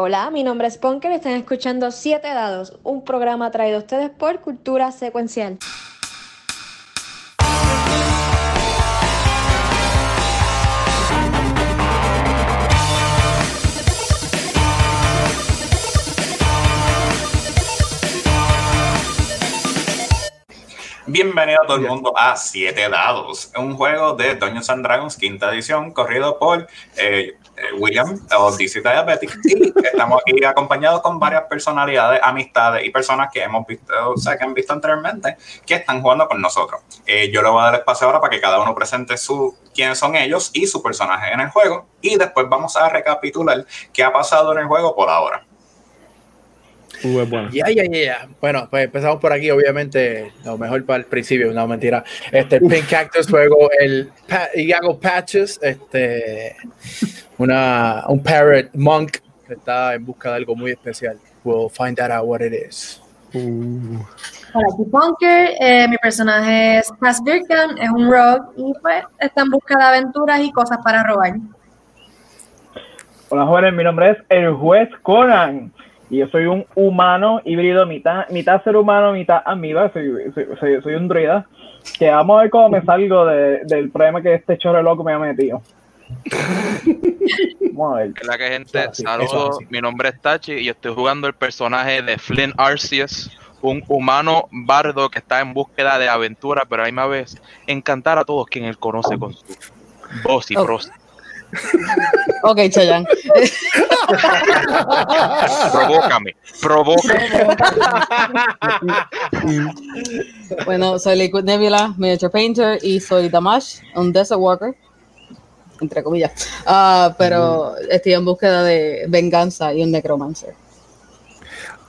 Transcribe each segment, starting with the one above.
Hola, mi nombre es Ponker y están escuchando Siete Dados, un programa traído a ustedes por Cultura Secuencial. Bienvenido a todo el mundo a Siete Dados, un juego de Dungeons and Dragons quinta edición, corrido por eh, eh, William o DC Diabetic. Y estamos aquí acompañados con varias personalidades, amistades y personas que hemos visto, o sea, que han visto anteriormente, que están jugando con nosotros. Eh, yo le voy a dar espacio ahora para que cada uno presente su quiénes son ellos y su personaje en el juego. Y después vamos a recapitular qué ha pasado en el juego por ahora. Uh, bueno. Ya, ya, ya. Bueno, pues empezamos por aquí, obviamente, lo mejor para el principio, no mentira. Este Pink Cactus juego el y hago patches, este una un parrot monk que está en busca de algo muy especial. We'll find out what it is. Uh. Hola, aquí Punker, eh, mi personaje es Cass Birkham, es un rogue y pues está en busca de aventuras y cosas para robar. Hola jóvenes, mi nombre es el juez Conan y yo soy un humano híbrido, mitad, mitad ser humano, mitad amiba, soy, soy, soy, un druida. Que vamos a ver cómo me salgo de, del problema que este chorro loco me ha metido. vamos a ver. Hola, que gente, saludos. Mi nombre es Tachi y yo estoy jugando el personaje de Flynn Arceus, un humano bardo que está en búsqueda de aventura, pero a la misma vez encantar a todos quien él conoce con su voz y prosa. Ok, Chayan. provócame, provócame. bueno, soy Liquid Nebula, Miniature Painter y soy Damash, un Desert Walker, entre comillas. Uh, pero estoy en búsqueda de venganza y un Necromancer.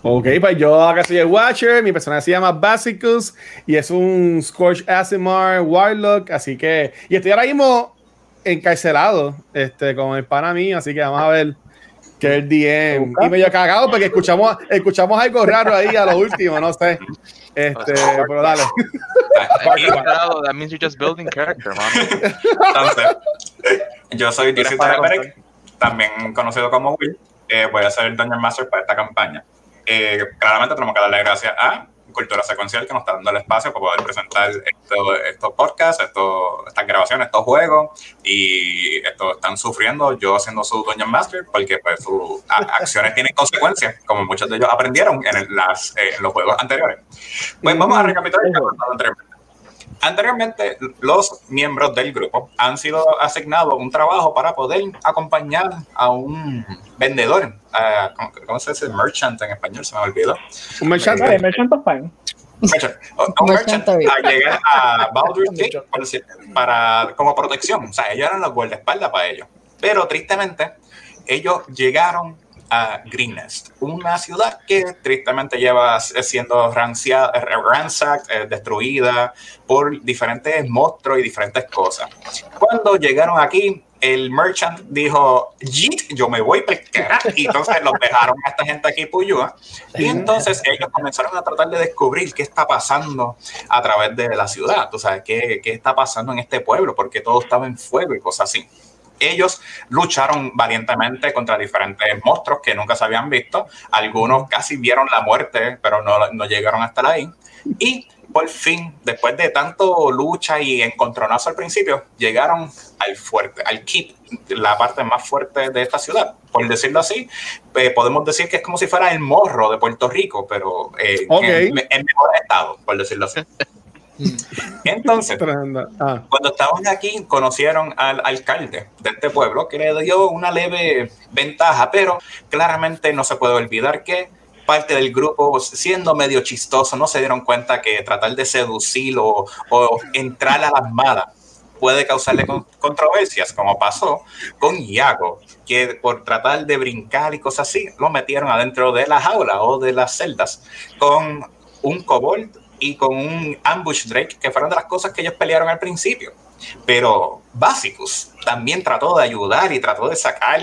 Ok, pues yo acá soy el Watcher, mi personaje se llama Basicus y es un Scorch Asimar Warlock, así que, y estoy ahora mismo encarcelado este, con el pana mío, así que vamos a ver que el DM. Y medio cagado porque escuchamos, escuchamos algo raro ahí a lo último, no sé. Este, pero dale. That means you're just building character, yo soy DC también conocido como Will. Eh, voy a ser el Dungeon Master para esta campaña. Eh, claramente tenemos que darle gracias a Cultura Secuencial que nos está dando el espacio para poder presentar estos podcasts, estas grabaciones, estos juegos. Y esto están sufriendo yo haciendo su Dungeon Master porque pues sus acciones tienen consecuencias como muchos de ellos aprendieron en, las, eh, los juegos anteriores. Pues vamos a recapitular anteriormente. Los miembros del grupo han sido asignados un trabajo para poder acompañar a un vendedor, ¿cómo se dice? Merchant en español, se me olvidó. Un merchant, eh, merchant of fine. Un merchant a llegar a Baldur's Gate para, como protección. O sea, ellos eran los guardaespaldas para ellos. Pero tristemente, ellos llegaron a Greenest, una ciudad que tristemente lleva siendo ransacked, eh, destruida por diferentes monstruos y diferentes cosas. Cuando llegaron aquí, el merchant dijo, yo me voy a Y entonces los dejaron a esta gente aquí Puyúa. Y entonces ellos comenzaron a tratar de descubrir qué está pasando a través de la ciudad. Tú sabes, qué, qué está pasando en este pueblo, porque todo estaba en fuego y cosas así ellos lucharon valientemente contra diferentes monstruos que nunca se habían visto. Algunos casi vieron la muerte, pero no, no llegaron hasta ahí. Y por fin, después de tanto lucha y encontronazo al principio, llegaron al fuerte, al keep, la parte más fuerte de esta ciudad. Por decirlo así, eh, podemos decir que es como si fuera el morro de Puerto Rico, pero eh, en, en, mejor estado, por decirlo así. Entonces, ah. cuando estaban aquí, conocieron al alcalde de este pueblo que le dio una leve ventaja, pero claramente no se puede olvidar que parte del grupo, siendo medio chistoso, no se dieron cuenta que tratar de seducir o, entrar a las malas puede causarle controversias, como pasó con Iago, que por tratar de brincar y cosas así, lo metieron adentro de la jaula o de las celdas con un kobold y con un ambush Drake, que fueron de las cosas que ellos pelearon al principio. Pero Basicus también trató de ayudar y trató de sacar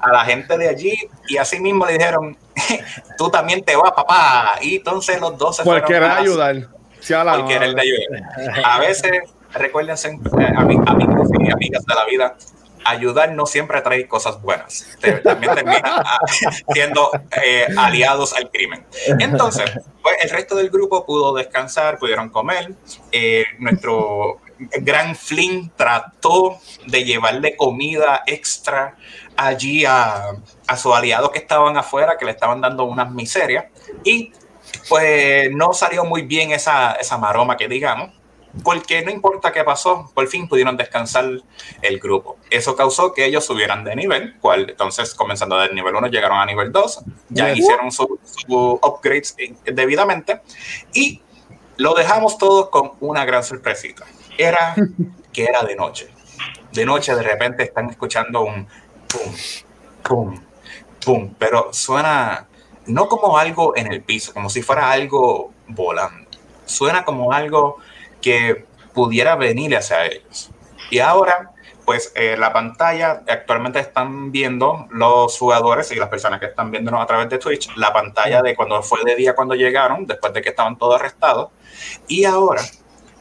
a la gente de allí y así mismo le dijeron, tú también te vas, papá. Y entonces los dos se fueron. A ayudar. ayudar. A veces, recuérdense, eh, amigos y amigas de la vida, ayudar no siempre trae cosas buenas. También termina ah, siendo eh, aliados al crimen. Entonces, pues, el resto del grupo pudo descansar, pudieron comer. Eh, nuestro gran Flynn trató de llevarle comida extra allí a, a sus aliados que estaban afuera, que le estaban dando unas miserias. Y pues no salió muy bien esa, esa maroma que digamos porque no importa qué pasó, por fin pudieron descansar el grupo. Eso causó que ellos subieran de nivel, cual entonces comenzando del nivel 1 llegaron a nivel 2, ya hicieron sus su upgrades debidamente y lo dejamos todo con una gran sorpresita. Era que era de noche. De noche de repente están escuchando un pum, pum, pum, pero suena no como algo en el piso, como si fuera algo volando. Suena como algo que pudiera venir hacia ellos. Y ahora, pues eh, la pantalla, actualmente están viendo los jugadores y las personas que están viéndonos a través de Twitch, la pantalla de cuando fue de día cuando llegaron, después de que estaban todos arrestados. Y ahora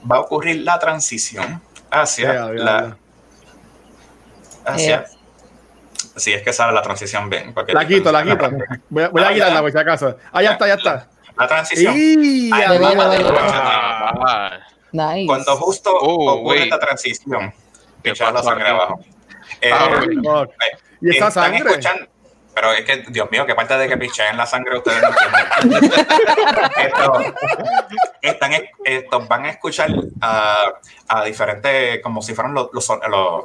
va a ocurrir la transición hacia la... Hacia... Si es que sale la transición bien. La quito, la quito. Voy a, voy a quitarla por si acaso. Ah, ya está, ya está. La transición. Nice. Cuando justo oh, ocurre esta transición, que echar la sangre abajo. Eh, ah, eh, ¿Y esa sangre? Escuchando, pero es que, Dios mío, que parte de que picheen la sangre ustedes no entienden. están, estos van a escuchar a, a, diferentes, como si fueran los, los,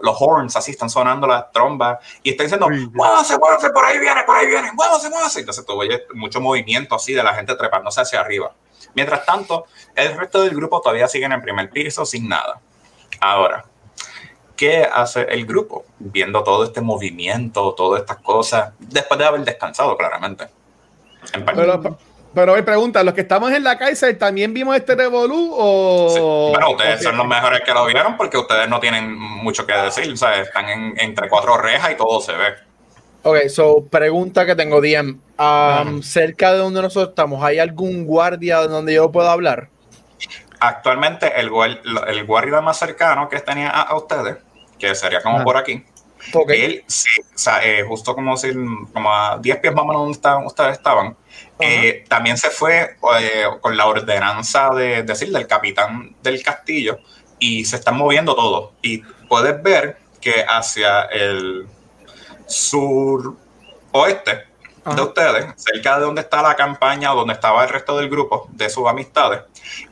los, horns, así están sonando las trombas y están diciendo, muévase, muévase, por ahí viene, por ahí viene, muévase, muévase. Entonces tú mucho movimiento así de la gente trepándose hacia arriba. Mientras tanto, el resto del grupo todavía siguen en primer piso sin nada. Ahora, ¿qué hace el grupo? Viendo todo este movimiento, todas estas cosas, después de haber descansado, claramente. Pero, pero me pregunta, ¿los que estamos en la cárcel también vimos este revolú o...? Bueno, ustedes son los mejores que lo vieron porque ustedes no tienen mucho que decir, o sea, están entre cuatro rejas y todo se ve. Ok, so pregunta que tengo, DM. Um, cerca de donde nosotros estamos, ¿hay algún guardia donde yo pueda hablar? Actualmente, el, el guardia más cercano que tenía a, ustedes, que sería como por aquí, él, sí, o sea, eh, justo como, si, como a 10 pies más o menos donde estaban, ustedes estaban, eh, también se fue eh, con la ordenanza de, decir del capitán del castillo y se están moviendo todos. Y puedes ver que hacia el sur oeste de ustedes, cerca de donde está la campaña o donde estaba el resto del grupo de sus amistades,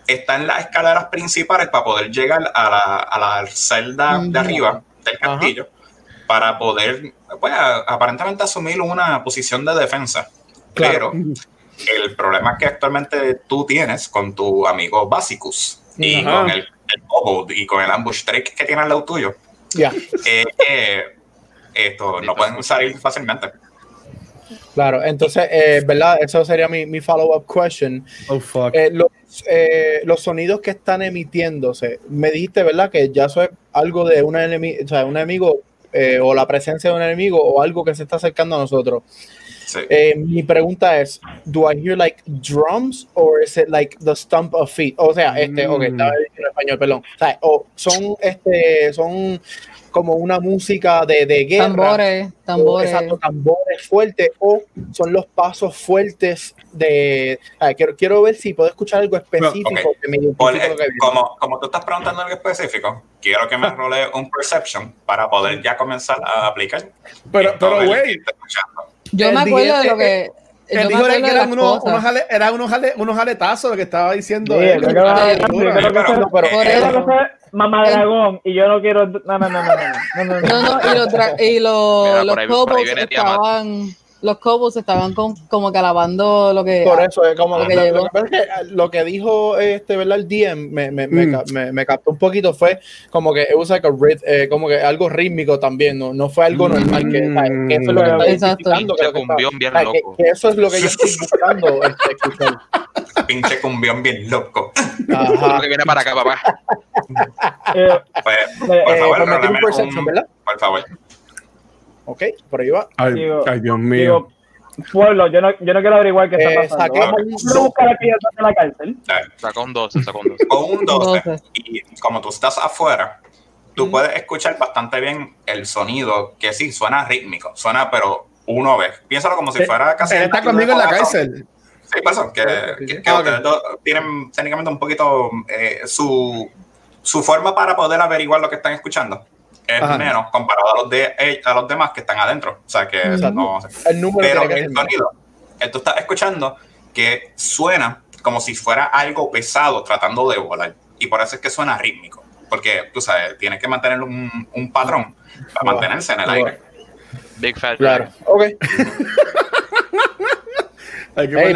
están las escaleras principales para poder llegar a la, a la celda de arriba del castillo para poder, pues, aparentemente asumir una posición de defensa. Pero el problema que actualmente tú tienes con tu amigo Basicus y con el, el y con el ambush trick que tiene al lado tuyo, es que esto no pueden salir fácilmente. Claro, entonces, eh, ¿verdad? Eso sería mi, mi follow-up question. Oh, fuck. Eh, los, eh, los, sonidos que están emitiéndose, me dijiste, ¿verdad? Que ya eso es algo de un enemigo, o sea, un enemigo o la presencia de un enemigo o algo que se está acercando a nosotros. Sí. mi pregunta es, ¿do I hear like drums or is it like the stump of feet? O sea, este, ok, estaba en español, perdón. O sea, o son, este, son como una música de, de guerra. Tambores, tambores. exacto, tambores fuertes o son los pasos fuertes de... quiero, quiero ver si puedo escuchar algo específico que me como, como tú estás preguntando algo específico, quiero que me role un perception para poder ya comenzar a aplicar. Pero, pero, güey. Yo me acuerdo de lo que él dijo que eran unos, unos, era unos, unos aletazos lo que estaba diciendo sí, él. Mamá Dragón, y yo no quiero. No, no, no, no. No, no, no. no, y los, y los, los cobos estaban los Cobos estaban como que alabando lo que. Por eso, es como lo, que, lo, que, lo que dijo este, ¿verdad? El DM me, me, mm. me, me, captó un poquito. Fue como que usa eh, como que algo rítmico también, no, no fue algo normal. Que, que eso es lo que está diciendo. Que, cumbión bien loco. Que, eso es lo que yo estoy buscando este, escuchar. Pinche cumbión bien loco. Ajá. que viene para acá, papá. Eh, pues, por eh, favor, un, ¿verdad? Por favor. Ok, por ahí va. Ay, Dios mío. pueblo, yo no, yo no quiero averiguar qué está eh, pasando. Vamos a buscar aquí de la cárcel. Saca un 12, saca un 12. Con un 12. Y como tú estás afuera, tú puedes escuchar bastante bien el sonido, que sí, suena rítmico, suena, pero uno ve. Piénsalo como si fuera casi. Él está conmigo en la cárcel. Sí, por eso, que, que, que ah, ustedes dos tienen técnicamente un poquito eh, su, su forma para poder averiguar lo que están escuchando es menos comparado a los, de, eh, a los demás que están adentro. O sea que no. El número pero el sonido, tú estás escuchando que suena como si fuera algo pesado tratando de volar. Y por eso es que suena rítmico. Porque, tú sabes, tienes que mantener un, un patrón para mantenerse en el aire. Big fat. Claro. Ok. Hay que hey,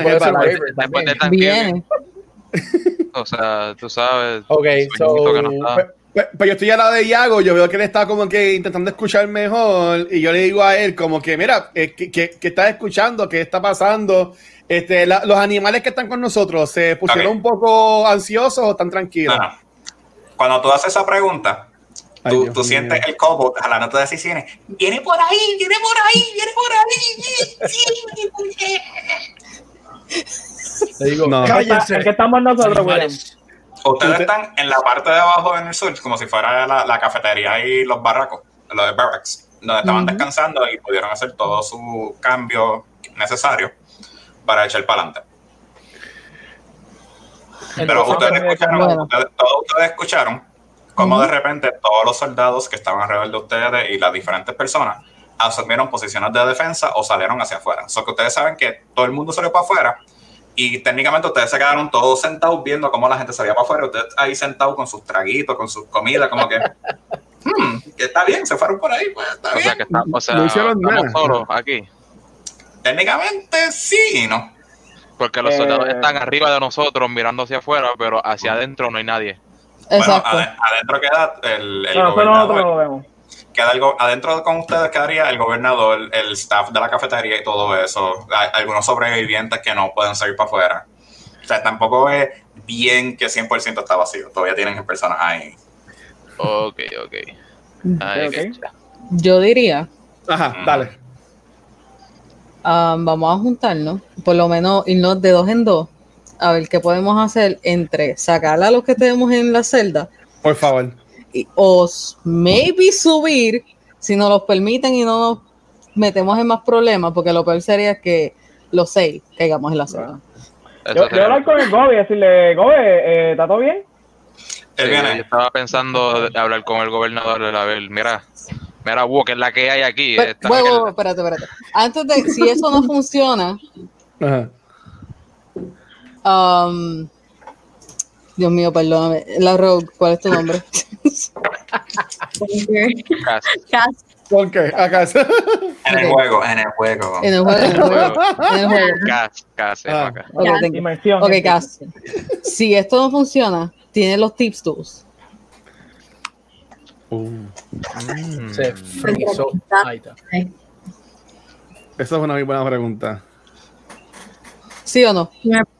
Después de Thanksgiving. o sea, tú sabes. Ok, so, pues, pues, pues, yo estoy al lado de Iago, yo veo que él está como que intentando escuchar mejor y yo le digo a él como que, mira, eh, ¿qué, qué, estás escuchando? ¿Qué está pasando? Este, los animales que están con nosotros, ¿se pusieron un poco ansiosos o están tranquilos? Cuando tú haces esa pregunta, tú, tú sientes el cobo a la nota de decisiones. Viene por ahí, viene por ahí, viene por ahí. Sí, Le digo, no. cállense. ¿Qué estamos nosotros, güey? Ustedes están en la parte de abajo en el sur, como si fuera la, la cafetería y los barracos, los de barracks, donde estaban descansando y pudieron hacer todo su cambio necesario para echar para adelante. Pero ustedes escucharon, todos ustedes escucharon cómo de repente todos los soldados que estaban alrededor de ustedes y las diferentes personas asumieron posiciones de defensa o salieron hacia afuera. O que ustedes saben que todo el mundo salió para afuera y técnicamente ustedes se quedaron todos sentados viendo cómo la gente salía para afuera. Ustedes ahí sentados con sus traguitos, con sus comidas, como que, hmm, que está bien, se fueron por ahí, pues está o bien. Sea que está, o sea, no hicieron estamos solos aquí. Técnicamente sí no. Porque los soldados eh. están arriba de nosotros mirando hacia afuera, pero hacia adentro no hay nadie. Exacto. Bueno, adentro queda el, el no, gobernador. Lo vemos. Queda algo, adentro con ustedes quedaría el gobernador, el staff de la cafetería y todo eso. Hay algunos sobrevivientes que no pueden salir para afuera. O sea, tampoco es bien que 100% está vacío. Todavía tienen personas ahí. Ok, ok. okay. Yo diría. Ajá, dale vamos a juntarnos, por lo menos irnos de dos en dos, a ver qué podemos hacer entre sacar a los que tenemos en la celda. Por favor. O maybe subir, si nos los permiten y no nos metemos en más problemas, porque lo peor sería que los seis caigamos en la celda. Yo, yo hablar con el Gobi, decirle, Gobi, eh, ¿está todo bien? yo estaba pensando de hablar con el gobernador, a ver, mira, Mira, wow, que es la que hay aquí. Pero, espérate, espérate. Antes de, si eso no funciona, um, Dios mío, perdóname. La Rogue, ¿cuál es tu nombre? Cas. ¿Por qué? Acá. En el juego, en el juego. En el juego, en el juego. En el juego. Cas, Cas, ah. Ok, ok, Cas. Si esto no funciona, tiene los tips tools. Uh. Se frizó. Esa es una muy buena pregunta. ¿Sí o no?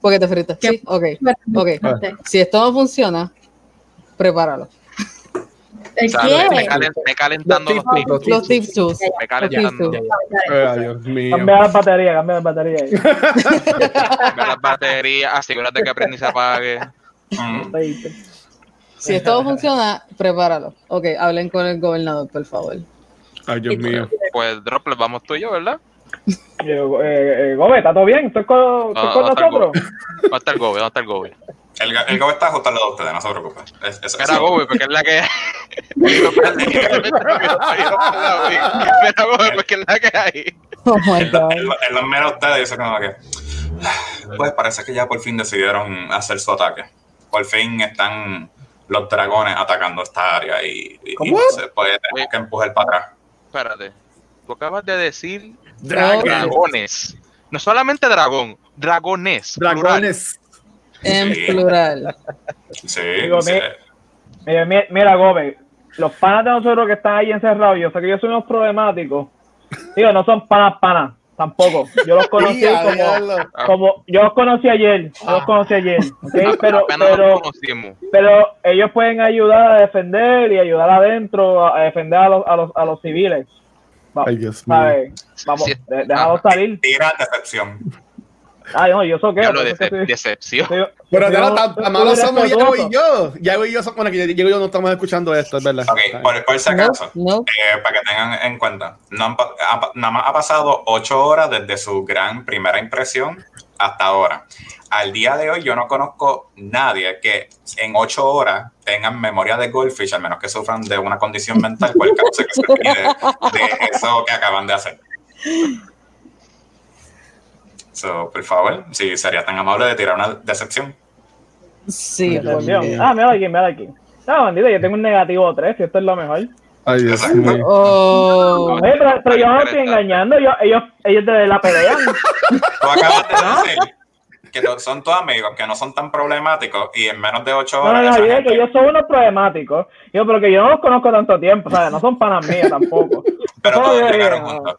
Porque te fritas. Sí, ok. okay. Si esto no funciona, prepáralo. ¿El qué? Me, calentando los, tips. Los tips. Me calentando. Ay, Dios mío. Cambia la batería, cambia la batería. cambia la batería, asegúrate que aprendí se apague. Mm. Si esto funciona, prepáralo. Ok, hablen con el gobernador, por favor. Ay, Dios mío. Pues, Droplet, vamos tú y yo, ¿verdad? Eh, eh, Gobe, ¿está todo bien? ¿Estás con, con nosotros? ¿Dónde está el Gobe? ¿Dónde está el Gobe? El, el Gobe está justo al lado de ustedes, no se preocupen. Es, es, Era Gobe, porque es la que. Era Gobe, porque es la que hay. Oh my God. Él los mira a ustedes y dice como que. Pues parece que ya por fin decidieron hacer su ataque. Por fin están los dragones atacando esta área y, no se puede tener que empujar para atrás. Espérate, tú acabas de decir dragones. No solamente dragón, dragones. Dragones. En plural. Sí, Mira, mira, Gómez, los panas de nosotros que están ahí encerrados, yo sé que yo soy unos problemáticos. Digo, no son panas panas tampoco. Yo los conocí como, yo los conocí ayer, yo los conocí ayer, pero, pero, pero ellos pueden ayudar a defender y ayudar adentro a defender a los, a los, a los civiles. Ay, Dios mío. Vamos, sí. déjalo salir. Tira decepción. Ay, no, yo soqueo. Diablo, por eso es que de, estoy- decepción. Pero estoy- no, tan, estoy tan malos somos. Yago y yo. Yago y yo, bueno, que Yago y yo no estamos escuchando esto, es verdad. Ok, por, por si acaso, no. eh, para que tengan en cuenta, no han pa- ha pa- nada más ha pasado ocho horas desde su gran primera impresión hasta ahora. Al día de hoy yo no conozco nadie que en ocho horas tengan memoria de Goldfish, al menos que sufran de una condición mental por el causa que se pide de eso que acaban de hacer. So, por favor, si sería tan amable de tirar una decepción. Sí, Ah, mira aquí, mira aquí. No, bandito, yo tengo un negativo 3, y esto es lo mejor. Ay, Dios mío. Oh, Oye, pero, pero yo no estoy engañando, yo, ellos, ellos de la pelean. Tú acabas de decir que no- son tus amigos, que no son tan problemáticos y en menos de ocho No, horas. no, no, esa yo gente- que ellos son unos problemáticos. Yo, pero que yo no los conozco tanto tiempo, ¿sabes? No son panas mías tampoco. pero todos yo dije, llegaron ah, juntos.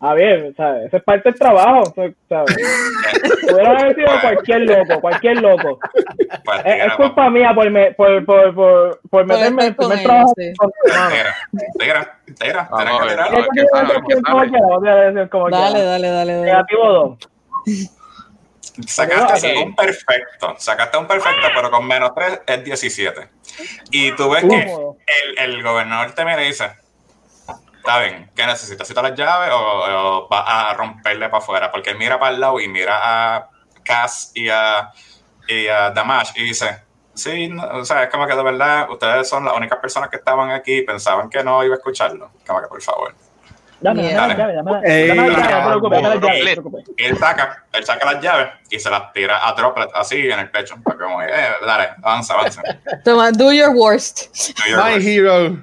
A ver, ¿sabes? Eso es parte del trabajo, ¿sabes? Pudiera haber sido cualquier loco, cualquier loco. Pues, Es, culpa mía por, me, por, por, por, por meterme en el primer trabajo. dale, dale, dale. Negativo 2. Sacaste Ok. un perfecto, sacaste un perfecto, pero con menos 3 es 17. Y tú ves que el, el gobernador te mira y dice, está bien, ¿qué necesitas? ¿Necesitas las llaves o, o vas a romperle para afuera? Porque él mira para el lado y mira a Cass y a, y a Damash y dice, sí, no, o sea, es como que de verdad ustedes son las únicas personas que estaban aquí y pensaban que no iba a escucharlo. Como que por favor. Dame, Yeah. dame, dame, dame, dame. Él saca, él saca las llaves y se las tira a Droplet así en el pecho. Como, eh, dale, avanza, avanza. Toma, do your worst. Do your My worst. hero.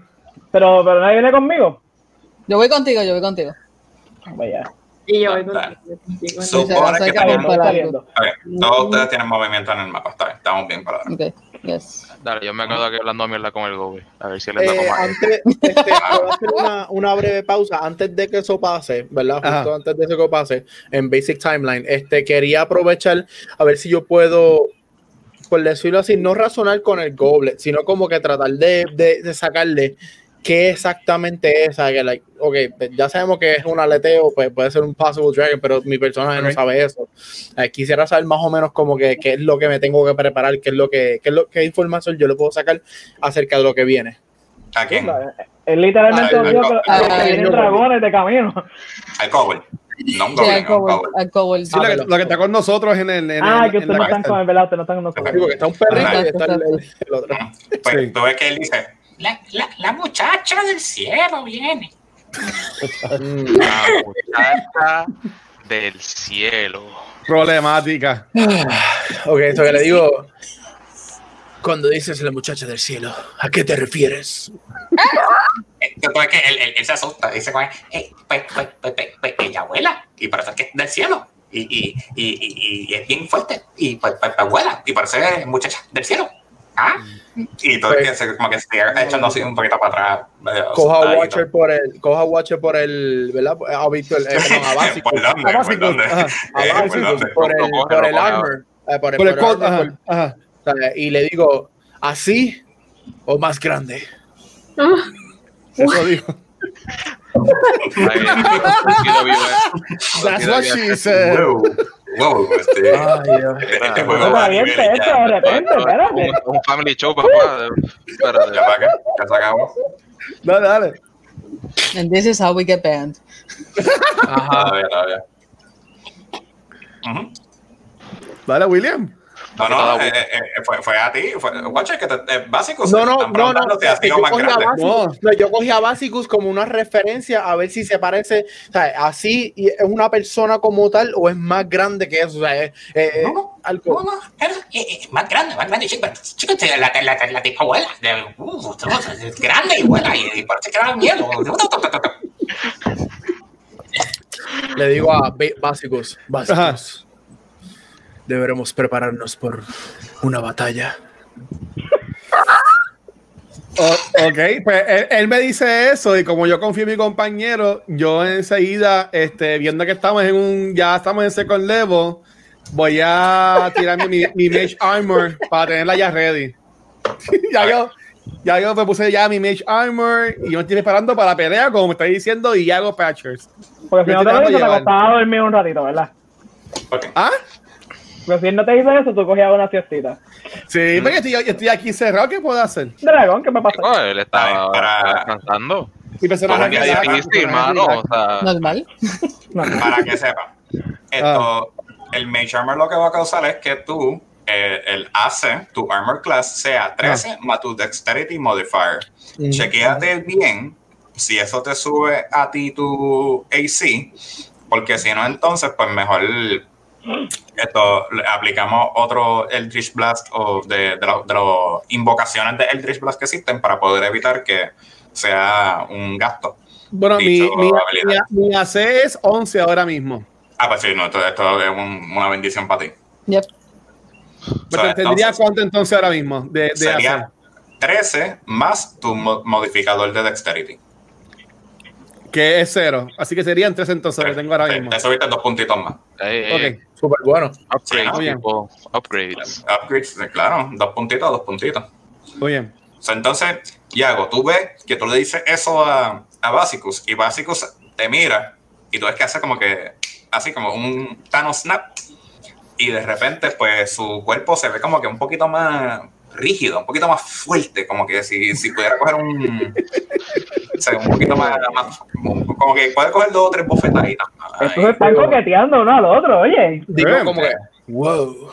Pero, pero nadie viene conmigo. Yo voy contigo, yo voy contigo. Vaya. Y yo voy contigo. Supone que tenemos- Todos ustedes tienen movimiento en el mapa, está bien, estamos bien para Ok, yes. Dale, yo me quedo aquí hablando mierda con el Gobi. A ver si le Eh, toco más. antes, este, puedo hacer una, una breve pausa antes de que eso pase, ¿verdad? Justo Ajá. antes de eso que pase en Basic Timeline. Este, quería aprovechar a ver si yo puedo, por decirlo así, no razonar con el Goblet, sino como que tratar de, de, de sacarle qué exactamente es. que, like, ok, ya sabemos que es un aleteo, pues puede ser un Possible Dragon, pero mi personaje no sabe eso. Eh, quisiera saber más o menos como que qué es lo que me tengo que preparar, qué es lo que, qué es lo qué información yo le puedo sacar acerca de lo que viene. ¿A quién? Él literalmente Ah, nos dijo el- que, dragones de camino. Al Cobble. No un Sí, Goblin, al un Cobol, Cobble. al Cobol. Sí, lo, que, lo que está con nosotros en el. En Ah, el- que ustedes no están con el velado, ustedes no están con Sí, nosotros. porque está un perrito y está el, otro. Pues Sí. tú ves que él dice, la, la, la muchacha del cielo viene. La muchacha del cielo. Problemática. Ok, esto que le digo. Cuando dices la muchacha del cielo, ¿a qué te refieres? Ves que él, él- él se asusta, dice, pues, eh, pues, pues, pues, pues, pues, ella vuela, y por eso es que es del cielo, y, y, y, y, y es bien fuerte, y pues, pues, pues vuela, y por eso es muchacha del cielo. ¿Ah? Y todo es que se, como que se echando así un poquito para atrás. medio Coja a. Watcher por el, coja a Watcher por el, ¿verdad? A Víctor, eh, perdón, a Básico. ¿Por dónde? A ¿Por Básicos, dónde? ajá. A Eh, ¿Por Básico, dónde? por el, por el armor. eh, por el, Por el. Y le digo, ¿así o más grande? Eso dijo. That's what she said. Wow, este, Ay, Dios. este, este Ah, juego No va a bien niveles esto ya. de repente, espérate. Un, un family show, papá. Espérate. ¿Ya para qué? ¿Ya se acabó? Dale, dale. And this is how we get banned. Todavía, todavía. Ujú. Dale, William. No, no, eh, eh, eh, fue, fue a ti, fue, que te, eh, No, no, no, no, es que sido yo más cogí a grande. Basicus, no, yo cogí a Basicus como una referencia a ver si se parece, o sea, así y es una persona como tal o es más grande que eso, o sea, es, es- No, no, algo. No, no, más grande, más grande, chico. Chico, este, la, la, la, la tipa de- uh, es grande y vuela y, y parece que era miedo. Le digo a Ba- Basicus, Basicus, deberemos prepararnos por una batalla. O- ok, pues él, él me dice eso y como yo confío en mi compañero, yo enseguida, este, viendo que estamos en un, ya estamos en second level, voy a tirarme mi, mi Mage Armor para tenerla ya ready. ya yo, ya yo me puse ya mi Mage Armor y yo me estoy preparando para la pelea, como me está diciendo, y hago patchers. Porque si Me no te digo, te llevar. costaba dormir un ratito, ¿verdad? Ok. ¿Ah? Pero si él no te dice eso, tú cogías una siestita. Sí, porque estoy, yo estoy aquí cerrado, ¿qué puedo hacer? Dragón, ¿qué me pasa? No, él estaba Para- descansando. Para que Difícil. O sea, Normal. Para que sepan. Esto, el Mage Armor lo que va a causar es que tú, eh, el AC, tu Armor Class, sea 13 más tu Dexterity Modifier. Chequéate bien si eso te sube a ti tu AC, porque si no, entonces, pues mejor esto le aplicamos otro Eldritch Blast o de, de, las invocaciones de Eldritch Blast que existen para poder evitar que sea un gasto. Bueno, mi, mi, mi, mi AC es 11 ahora mismo. Ah, pues sí, no, esto, esto es un- una bendición para ti. Yep. Pero sea, ¿Tendría cuánto entonces ahora mismo de, de AC? Sería 13 más tu mo- modificador de Dexterity. Que es cero. Así que serían 3 entonces, lo tengo ahora mismo. Te subiste dos puntitos más. eh, eh, Ok. Súper bueno. Sí, ¿no? upgrades, Bien. tipo, upgrades. Claro, dos puntitos, dos puntitos. Muy bien. O sea, entonces, Yago, tú ves que tú le dices eso a, a Basicus y Basicus te mira y tú ves que hace como que, así como un Thanos Snap y de repente pues su cuerpo se ve como que un poquito más rígido, un poquito más fuerte, como que si, si pudiera coger un, o sea, un poquito más, más- como que puede coger dos o tres bofetaditas. Estos están coqueteando uno al otro, oye. Digo Bien. como que, wow.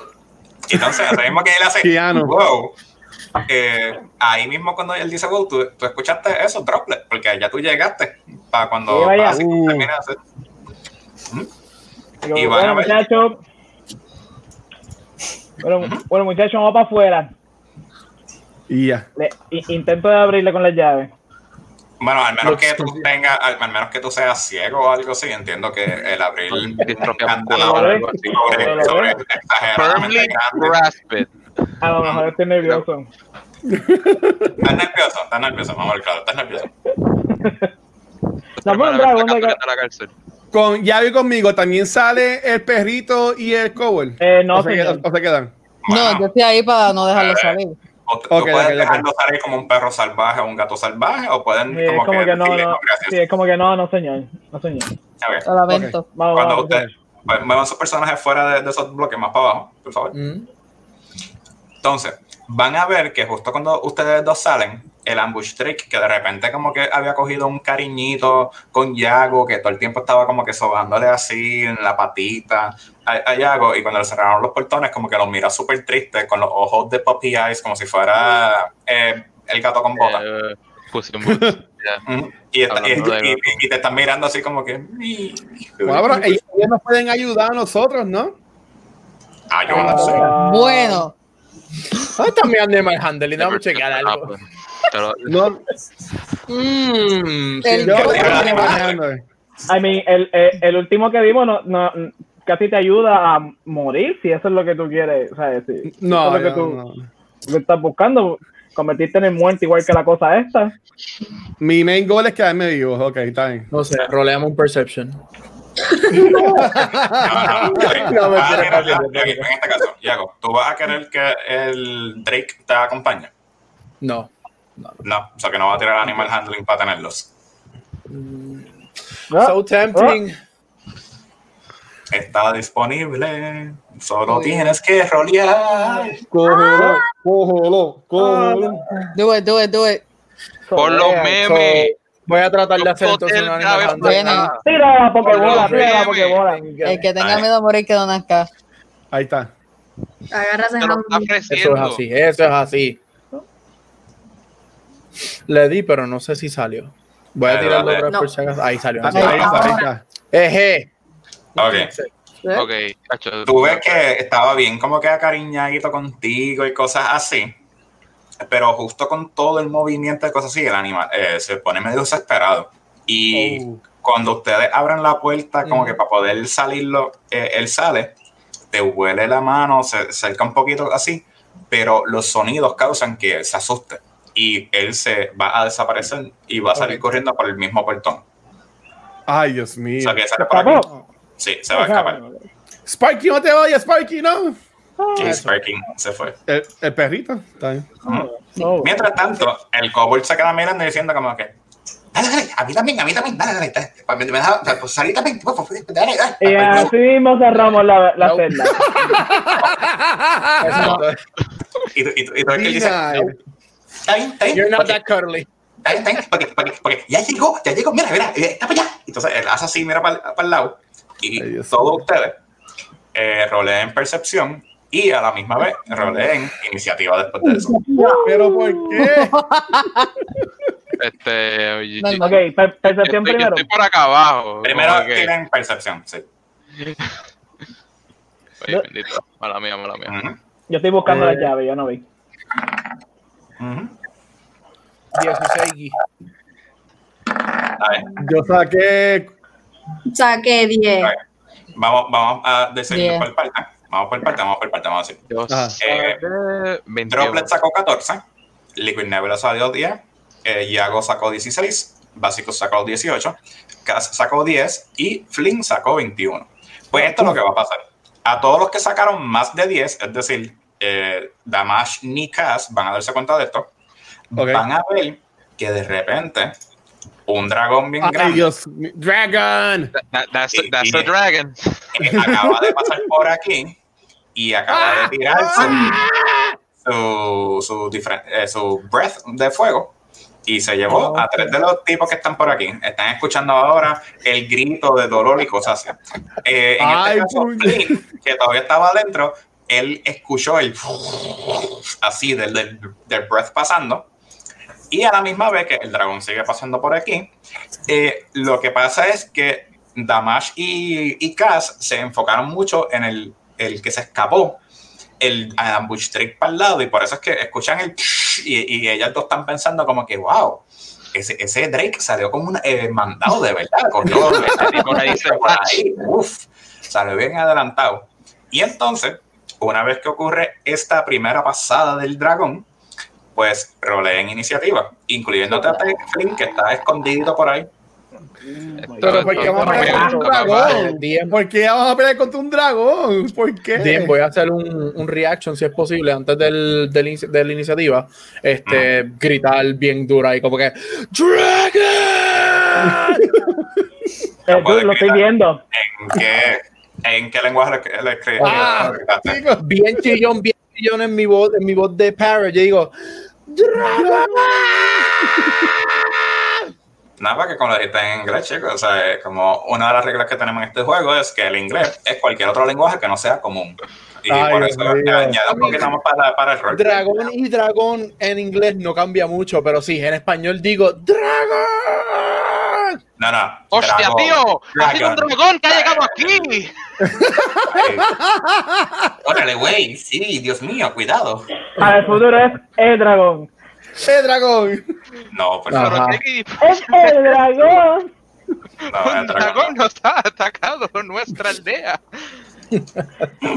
Entonces, mismo que él hace, Keanu. wow. eh, ahí mismo cuando él dice wow, tú, tú escuchaste eso, droplet, porque ya tú llegaste para cuando Sí, Uh. de hacer. Digo, Y bueno, muchachos. Bueno, bueno, muchachos, vamos para afuera. Y ya. Le- intento de abrirle con las llaves. Bueno, al menos que tú tengas, al, al menos que tú seas ciego o algo así, entiendo que el abrir un Distrofia candado muscular o algo así. sobre, sobre exageradamente Firmly grande. grasp it. A lo mejor estoy nervioso. Estás nervioso, estás nervioso, vamos a ver, claro, estás nervioso. Ca- a la cárcel. Con Yavi conmigo, ¿también sale el perrito y el cover? Eh, no, o, se quedan, o se quedan. No, Bueno, yo estoy ahí para no dejarlo salir. O tú puedes dejarlo salir como un perro salvaje o un gato salvaje, o pueden Sí, es como, como que no, decirle, no. gracias. Sí, es como que no, no, señor. No, señor. Ok. Lo lamento. Vamos, Cuando vamos. ustedes pues, muevan sus personajes fuera de, de esos bloques más para abajo, por favor. Mm. Entonces, van a ver que justo cuando ustedes dos salen, el ambush trick, que de repente como que había cogido un cariñito con Yago, que todo el tiempo estaba como que sobándole así en la patita a, a Yago, y cuando le cerraron los portones, como que lo mira súper triste, con los ojos de puppy eyes, como si fuera eh, el gato con botas. Eh, y, está- y- hablando de y- gato. y te están mirando así como que... Bueno, pero ellos, ellos nos pueden ayudar a nosotros, ¿no? Ah, yo no sé. Ah, Bueno, ¿Dónde está mi Animal Handling? Vamos a checar Ah, algo. Pero- No, Mm, El-. I mean, el, el, el último que vimos no, no, casi te ayuda a morir, si eso es lo que tú quieres. O sea, si No, eso es lo que tú no. lo que estás buscando, convertirte en el muerto igual que la cosa esta. Mi main goal es quedarme vivo. Ok, está bien. No sé, roleamos un Perception. No, no, ok. No, me en este caso, Yago, ¿tú vas a querer que el Drake te acompañe? No. No, o sea que no va a tirar animal handling para tenerlos. Ah, So tempting. Está disponible, solo tienes que rolear. Cógelo, cógelo, cógelo. do it, do it, do it. Por los memes. So, voy a tratar de hacer entonces Animal. Tira la pokebola, tira la pokebola. El que tenga miedo a morir que nazca. Ahí está. Agarras Eso es así, eso es así. Le di, pero no sé si salió. Voy a tirarlo otra vez No. por si acaso. Ahí salió. Ahí está, salió. ahí está. Eje. Ok, Ok, cacho, tú ves que estaba bien como que acariñadito contigo y cosas así, pero justo con todo el movimiento de cosas así, el animal eh, se pone medio desesperado. Y Oh. cuando ustedes abran la puerta, como que para poder salirlo, eh, él sale, te huele la mano, se acerca un poquito así, pero los sonidos causan que él se asuste y él se va a desaparecer y va a salir Ok. corriendo por el mismo portón. Ay, Dios O mío. sea que sale por aquí. Sí, se va a escapar. Sparky, no te vayas, Sparky, no. Y eso. Sparking se fue. El, el perrito, está bien. Oh. Mientras tanto, el kobold se queda mirando y diciendo como que, dale, dale, a mí también, a mí también, dale, dale, dale. Pues me, pues salí también, dale, dale. Y así mismo cerramos la, la celda. y, y, y, dice, está bien, está bien. You're not that cuddly. Está bien, está bien, porque, porque, porque ya llegó, ya llegó, mira, mira, eh, está para allá. Entonces él hace así, mira para, para el lado. Y Ay, todos ustedes eh, roleen percepción y a la misma vez roleen iniciativa después de eso. Pero ¿por qué? Este, oye, No. Ok, per- yo percepción estoy, primero. estoy por acá abajo. Primero que- tiren percepción, sí. Ay, bendito. Mala mía, mala mía. Yo estoy buscando Eh. la llave, yo no vi. Ujú. 16 Gui. A ver, Yo saqué. Saqué 10. vamos, vamos a decirlo por parte. Vamos por parte, vamos por parte, vamos a decir. Yo saqué 21. Droplet sacó 14, Liquid Nebula salió 10, eh, Yago sacó 16, Básicos sacó 18, Cass sacó 10 y Flynn sacó 21. Pues esto es lo que va a pasar. A todos los que sacaron más de 10, es decir, eh, Damash ni Cass van a darse cuenta de esto, Ok. van a ver que de repente un dragón bien Ay, grande Dios. Dragon. That- that's, Y- that's y- the dragon. eh, acaba de pasar por aquí y acaba de tirar su, su, su, difer- eh, su breath de fuego y se llevó a tres de los tipos que están por aquí. Están escuchando ahora el grito de dolor y cosas así. Eh, en Ay, este caso. Flynn, que todavía estaba adentro, él escuchó el así del, del, del breath pasando. Y a la misma vez que el dragón sigue pasando por aquí, eh, lo que pasa es que Damash y, y Cass se enfocaron mucho en el, el que se escapó, el ambush trick para el lado, y por eso es que escuchan el y, y ellas dos están pensando como que, wow, ese, ese Drake salió como un eh, mandado de verdad, cogió por ahí, por ahí, uf, salió bien adelantado. Y entonces, una vez que ocurre esta primera pasada del dragón, pues roleen iniciativa, incluyéndote a Flynn, que está escondido por ahí. Pero ¿por qué vamos a pelear contra un dragón? ¿Por qué vamos a pelear contra un dragón? ¿Por qué? DM, voy a hacer un, un reaction si es posible antes del, del de la iniciativa. Este, gritar bien dura y como que ¡Dragon! Eh, tú, lo estoy viendo. ¿En qué, en qué lenguaje le, le escribí? Ah, chicos. bien chillón, bien chillón en mi voz, en mi voz de Parrot. Yo digo ¡Dragon! Nada, que como lo dijiste en inglés, chicos, o sea, como una de las reglas que tenemos en este juego es que el inglés es cualquier otro lenguaje que no sea común. Y Ay, por eso mío. añade un poquito más para, para el rol. Dragón y dragón en inglés no cambia mucho, pero sí, en español digo ¡Dragon! No, no. ¡Hostia, dragón, tío! ¡Ha sido un dragón que ha llegado aquí! Órale, güey, sí, Dios mío, cuidado. Para el futuro es el dragón. ¡Eh, dragón! No, por favor, ¡Es el dragón! no, un el dragón. dragón nos ha atacado nuestra aldea.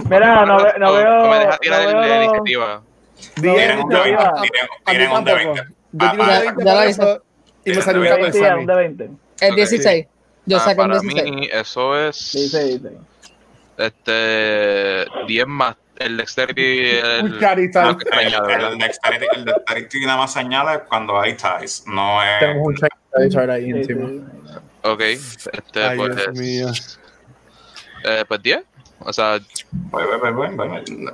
Mira, no, ve- no veo. No me deja tirar el- veo la iniciativa. Tienen un de 20, A- tienen- a mí tienen un de tampoco. 20. Yo tiré un Ah, de ah. 20 Ya por la eso y me salió un de 20. El Ok. 16. Yo Ah, saqué para 16. mí, eso es Dice, dice. este 10 más el dexterity. El, se El, el dexterity, el dexterity nada más señala cuando hay ties, no es... Tenemos un check ahí encima. Ok, este, Ay, pues, Dios mío. eh, pues 10. O sea, Voy, voy, voy, voy, voy, voy.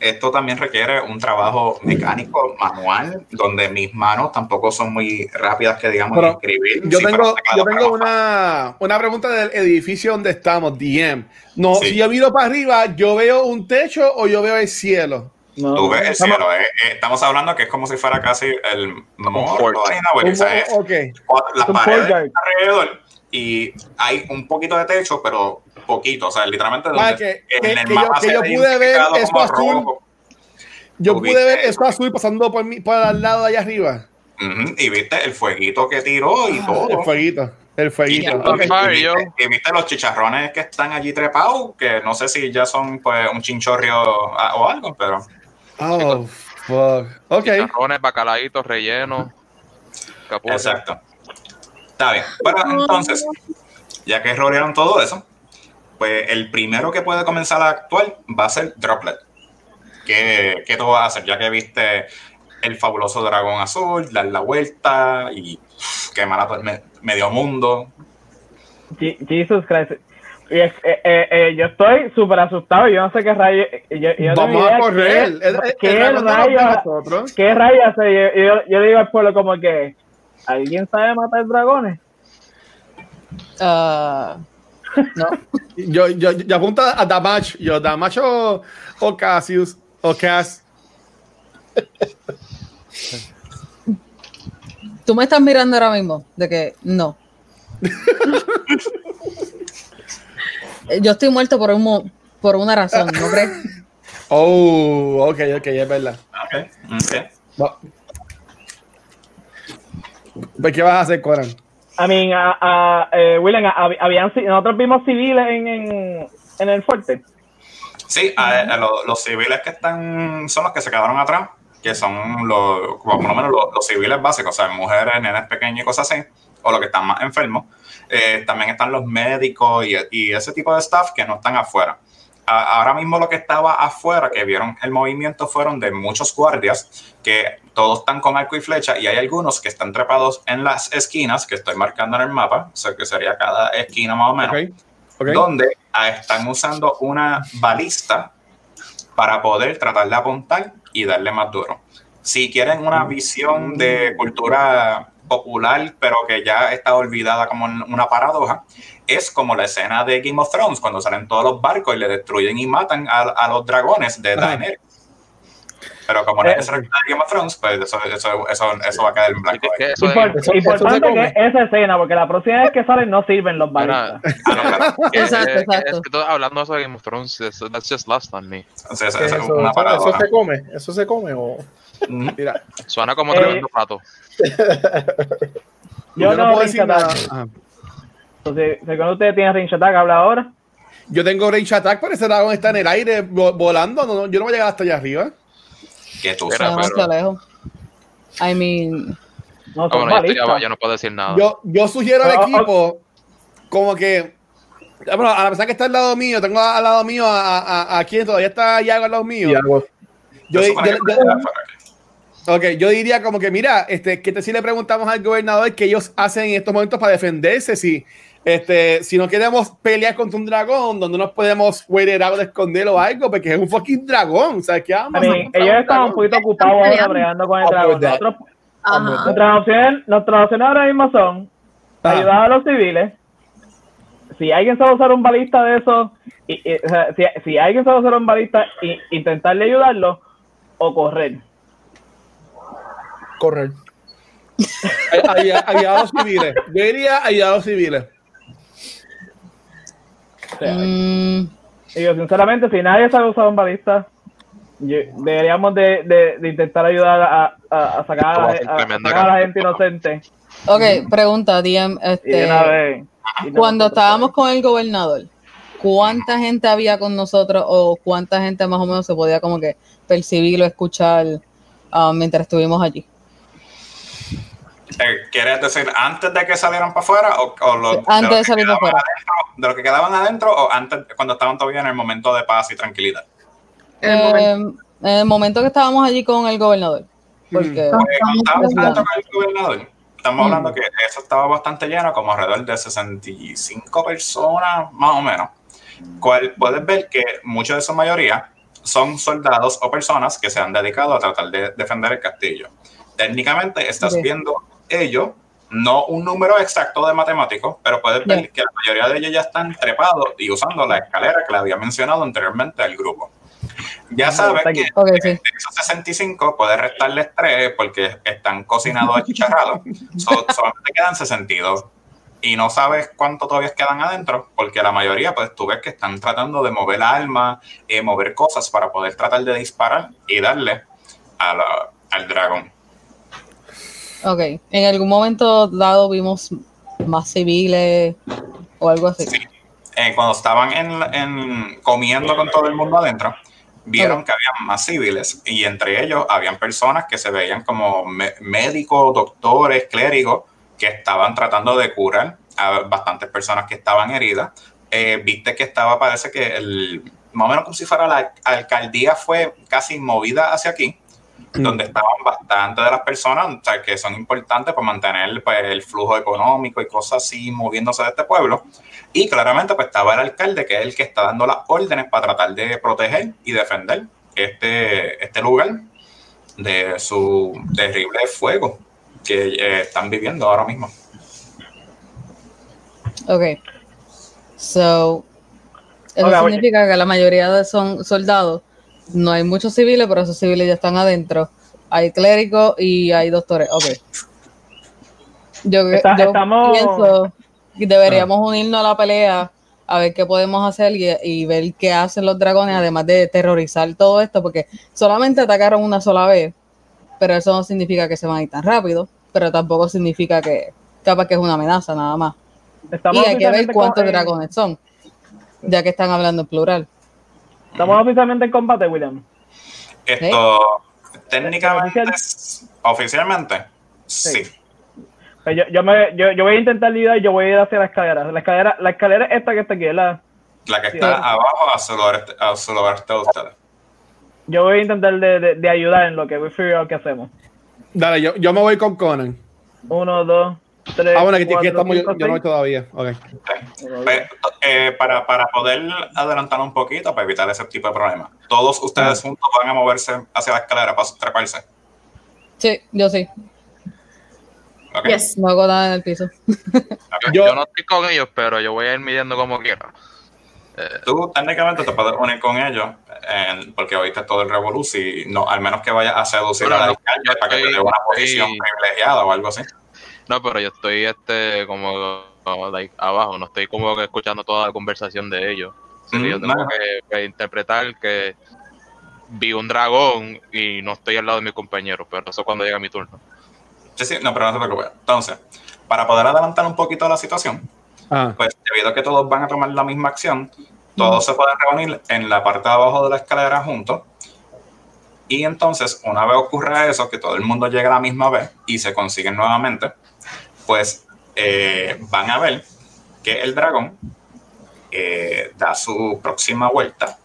Esto también requiere un trabajo mecánico, manual, donde mis manos tampoco son muy rápidas que digamos Pero escribir. Yo Sí, tengo, yo tengo una, una pregunta del edificio donde estamos, DM. No, Sí. si yo miro para arriba, ¿yo veo un techo o yo veo el cielo? No, Tú ves el estamos- cielo, eh, eh, estamos hablando que es como si fuera casi el morro, las paredes alrededor y hay un poquito de techo, pero poquito, o sea, literalmente Ah, donde que- en que- el que yo- mapa que se yo pude ver eso azul. rojo. Yo pude viste ver eso. azul pasando por, mi, por al lado de allá arriba. Y viste el fueguito que tiró y El todo. fueguito. El fueguito. Ok. fire, y yo. viste, y viste los chicharrones que están allí trepados, que no sé si ya son pues un chinchorrio ah, o algo, pero Oh, fuck. Ok. chicharrones, bacalaitos, rellenos, exacto. Está bien. Bueno, entonces, ya que rodearon todo eso, pues el primero que puede comenzar a actuar va a ser Droplet. ¿Qué, qué tú vas a hacer? Ya que viste el fabuloso dragón azul, dar la vuelta y quemar a medio mundo. Jesus Christ. Eh, eh, eh, yo estoy súper asustado. Yo no sé qué rayo. Vamos a correr. ¿Qué, rayo? ¿Qué rayo? Yo, yo, digo al pueblo como que. ¿Alguien sabe matar dragones? Uh, no. yo, yo, yo apunto a Damach. Yo, Damach o, o Cassius. O Cass. Tú me estás mirando ahora mismo. De que no. Yo estoy muerto por, un, por una razón, ¿no crees? Oh, ok, ok, es verdad. Ok, ok. ¿Qué vas a hacer, Coran? I mean, a, eh, William, habían, nosotros vimos civiles en, en, en el fuerte. Sí, los, civiles que están son los que se quedaron atrás, que son los, por lo menos los, civiles básicos, o sea, mujeres, nenes pequeños y cosas así, o los que están más enfermos. Eh, también están los médicos y, y, ese tipo de staff que no están afuera. ahora mismo lo que estaba afuera, que vieron el movimiento, fueron de muchos guardias que todos están con arco y flecha y hay algunos que están trepados en las esquinas, que estoy marcando en el mapa, o sea que sería cada esquina más o menos, donde ah, están usando una balista para poder tratar de apuntar y darle más duro. Si quieren una visión de cultura popular, pero que ya está olvidada como una paradoja, es como la escena de Game of Thrones, cuando salen todos los barcos y le destruyen y matan a, los dragones de Daenerys. Pero como no es de Game of Thrones, pues eso, eso, eso, eso va a quedar en blanco. Es importante que esa escena, porque la próxima vez que salen no sirven los exacto, exacto. Es que hablando de Game of Thrones, that's just lost on me. eso, eso, se come, eso se come o... Mira. Suena como eh, tremendo pato. yo, no, puedo decir nada. Entonces, cuando ustedes tienen range attack, habla ahora. Yo tengo range attack, pero ese dragón está en el aire volando. No, yo no voy a llegar hasta allá arriba. Que tú sabes. lejos. I mean. No, ah, bueno, ya, no puedo decir nada. Yo, yo sugiero al equipo como que. Bueno, a la persona que está al lado mío, tengo al lado mío a, a, a, quien todavía está Yago al lado mío. Yo, yo, yo, Ok, yo diría como que, mira, este, que te, si le preguntamos al gobernador qué ellos hacen en estos momentos para defenderse, si, este, si no queremos pelear contra un dragón, donde nos podemos huir algo de esconderlo o algo, porque es un fucking dragón, o sea, ¿qué vamos Ellos están un poquito ocupados ahora bregando con el oh, dragón. nuestras, opciones, nuestras opciones ahora mismo son ah. ayudar a los civiles, si alguien sabe usar un balista de eso, y, o sea, si, si, alguien sabe usar un balista, y, intentarle ayudarlo o correr correr. Ayudados civiles. Yo diría ayudados civiles. Mm. yo, sinceramente, si nadie sabe usar un balista, deberíamos de, de, intentar ayudar a, a, sacar, a, la gente inocente. Ok, pregunta, DM. Este, cuando estábamos con el gobernador, ¿cuánta gente había con nosotros o cuánta gente más o menos se podía como que percibir o escuchar um, mientras estuvimos allí? ¿Quieres decir antes de que salieran para afuera o, o antes de, salir para afuera? de lo que quedaban adentro o antes cuando estaban todavía en el momento de paz y tranquilidad? Eh, en el momento que estábamos allí con el gobernador. Porque cuando estábamos con el gobernador, estamos hablando que eso estaba bastante lleno, como alrededor de 65 personas, más o menos. Cual, puedes ver que mucha de su mayoría son soldados o personas que se han dedicado a tratar de defender el castillo. Técnicamente estás viendo ellos, no un número exacto de matemáticos, pero puedes ver que la mayoría de ellos ya están trepados y usando la escalera que le había mencionado anteriormente al grupo. Ya sabes que esos 65 puedes restarles 3 porque están cocinados achicharrados. solamente quedan 62 y no sabes cuánto todavía quedan adentro, porque la mayoría, pues tú ves que están tratando de mover alma, eh, mover cosas para poder tratar de disparar y darle al dragón. Ok, en algún momento dado vimos más civiles o algo así. Sí. Eh, cuando estaban en, comiendo con todo el mundo adentro, vieron que había más civiles y entre ellos habían personas que se veían como médicos, doctores, clérigos que estaban tratando de curar a bastantes personas que estaban heridas. Eh, viste que estaba, parece que el, más o menos como si fuera la alcaldía fue casi movida hacia aquí. Donde estaban bastante de las personas que son importantes para mantener pues, el flujo económico y cosas así moviéndose de este pueblo. Y claramente pues estaba el alcalde, que es el que está dando las órdenes para tratar de proteger y defender este, este lugar de su terrible fuego que eh, están viviendo ahora mismo. Ok. So, eso significa que la mayoría de son soldados. No hay muchos civiles, pero esos civiles ya están adentro. Hay clérigos y hay doctores. Ok. Yo, pienso que deberíamos ah. unirnos a la pelea a ver qué podemos hacer y, ver qué hacen los dragones, además de terrorizar todo esto, porque solamente atacaron una sola vez, pero eso no significa que se van a ir tan rápido, pero tampoco significa que capaz que es una amenaza nada más. y hay que ver cuántos dragones son ya que están hablando en plural. ¿Estamos oficialmente en combate, William? Esto, técnicamente, oficialmente, sí. Pues yo, yo, me, yo, yo, voy a intentar lidiar y yo voy a ir hacia la escalera. La escalera, la escalera esta que está aquí, la... La que está abajo a su oeste de ustedes. Yo voy a intentar de, de, ayudar en lo que voy a qué hacemos. Dale, yo, yo me voy con Conan. Uno, dos, ah, bueno, aquí, estamos, yo, no voy todavía. Okay. Pues, eh, para, para, poder adelantar un poquito, para evitar ese tipo de problemas, ¿todos ustedes juntos van a moverse hacia la escalera para treparse? Sí, yo sí. Okay. No hago nada en el piso. yo, no estoy con ellos, pero yo voy a ir midiendo como quiera. Eh, Tú técnicamente te puedes unir con ellos porque oíste todo el revolución y no, al menos que vayas a seducir a la alcalde para que te dé una posición privilegiada o algo así. No, pero yo estoy este como abajo, no estoy como que escuchando toda la conversación de ellos. yo tengo que, interpretar que vi un dragón y no estoy al lado de mi compañero, pero eso cuando llega mi turno. Sí, sí, no, pero no se preocupe. Entonces, para poder adelantar un poquito la situación, ah. pues debido a que todos van a tomar la misma acción, todos se pueden reunir en la parte de abajo de la escalera juntos. Y entonces, una vez ocurre eso, que todo el mundo llega a la misma vez y se consiguen nuevamente, pues eh, van a ver que el dragón eh, da su próxima vuelta,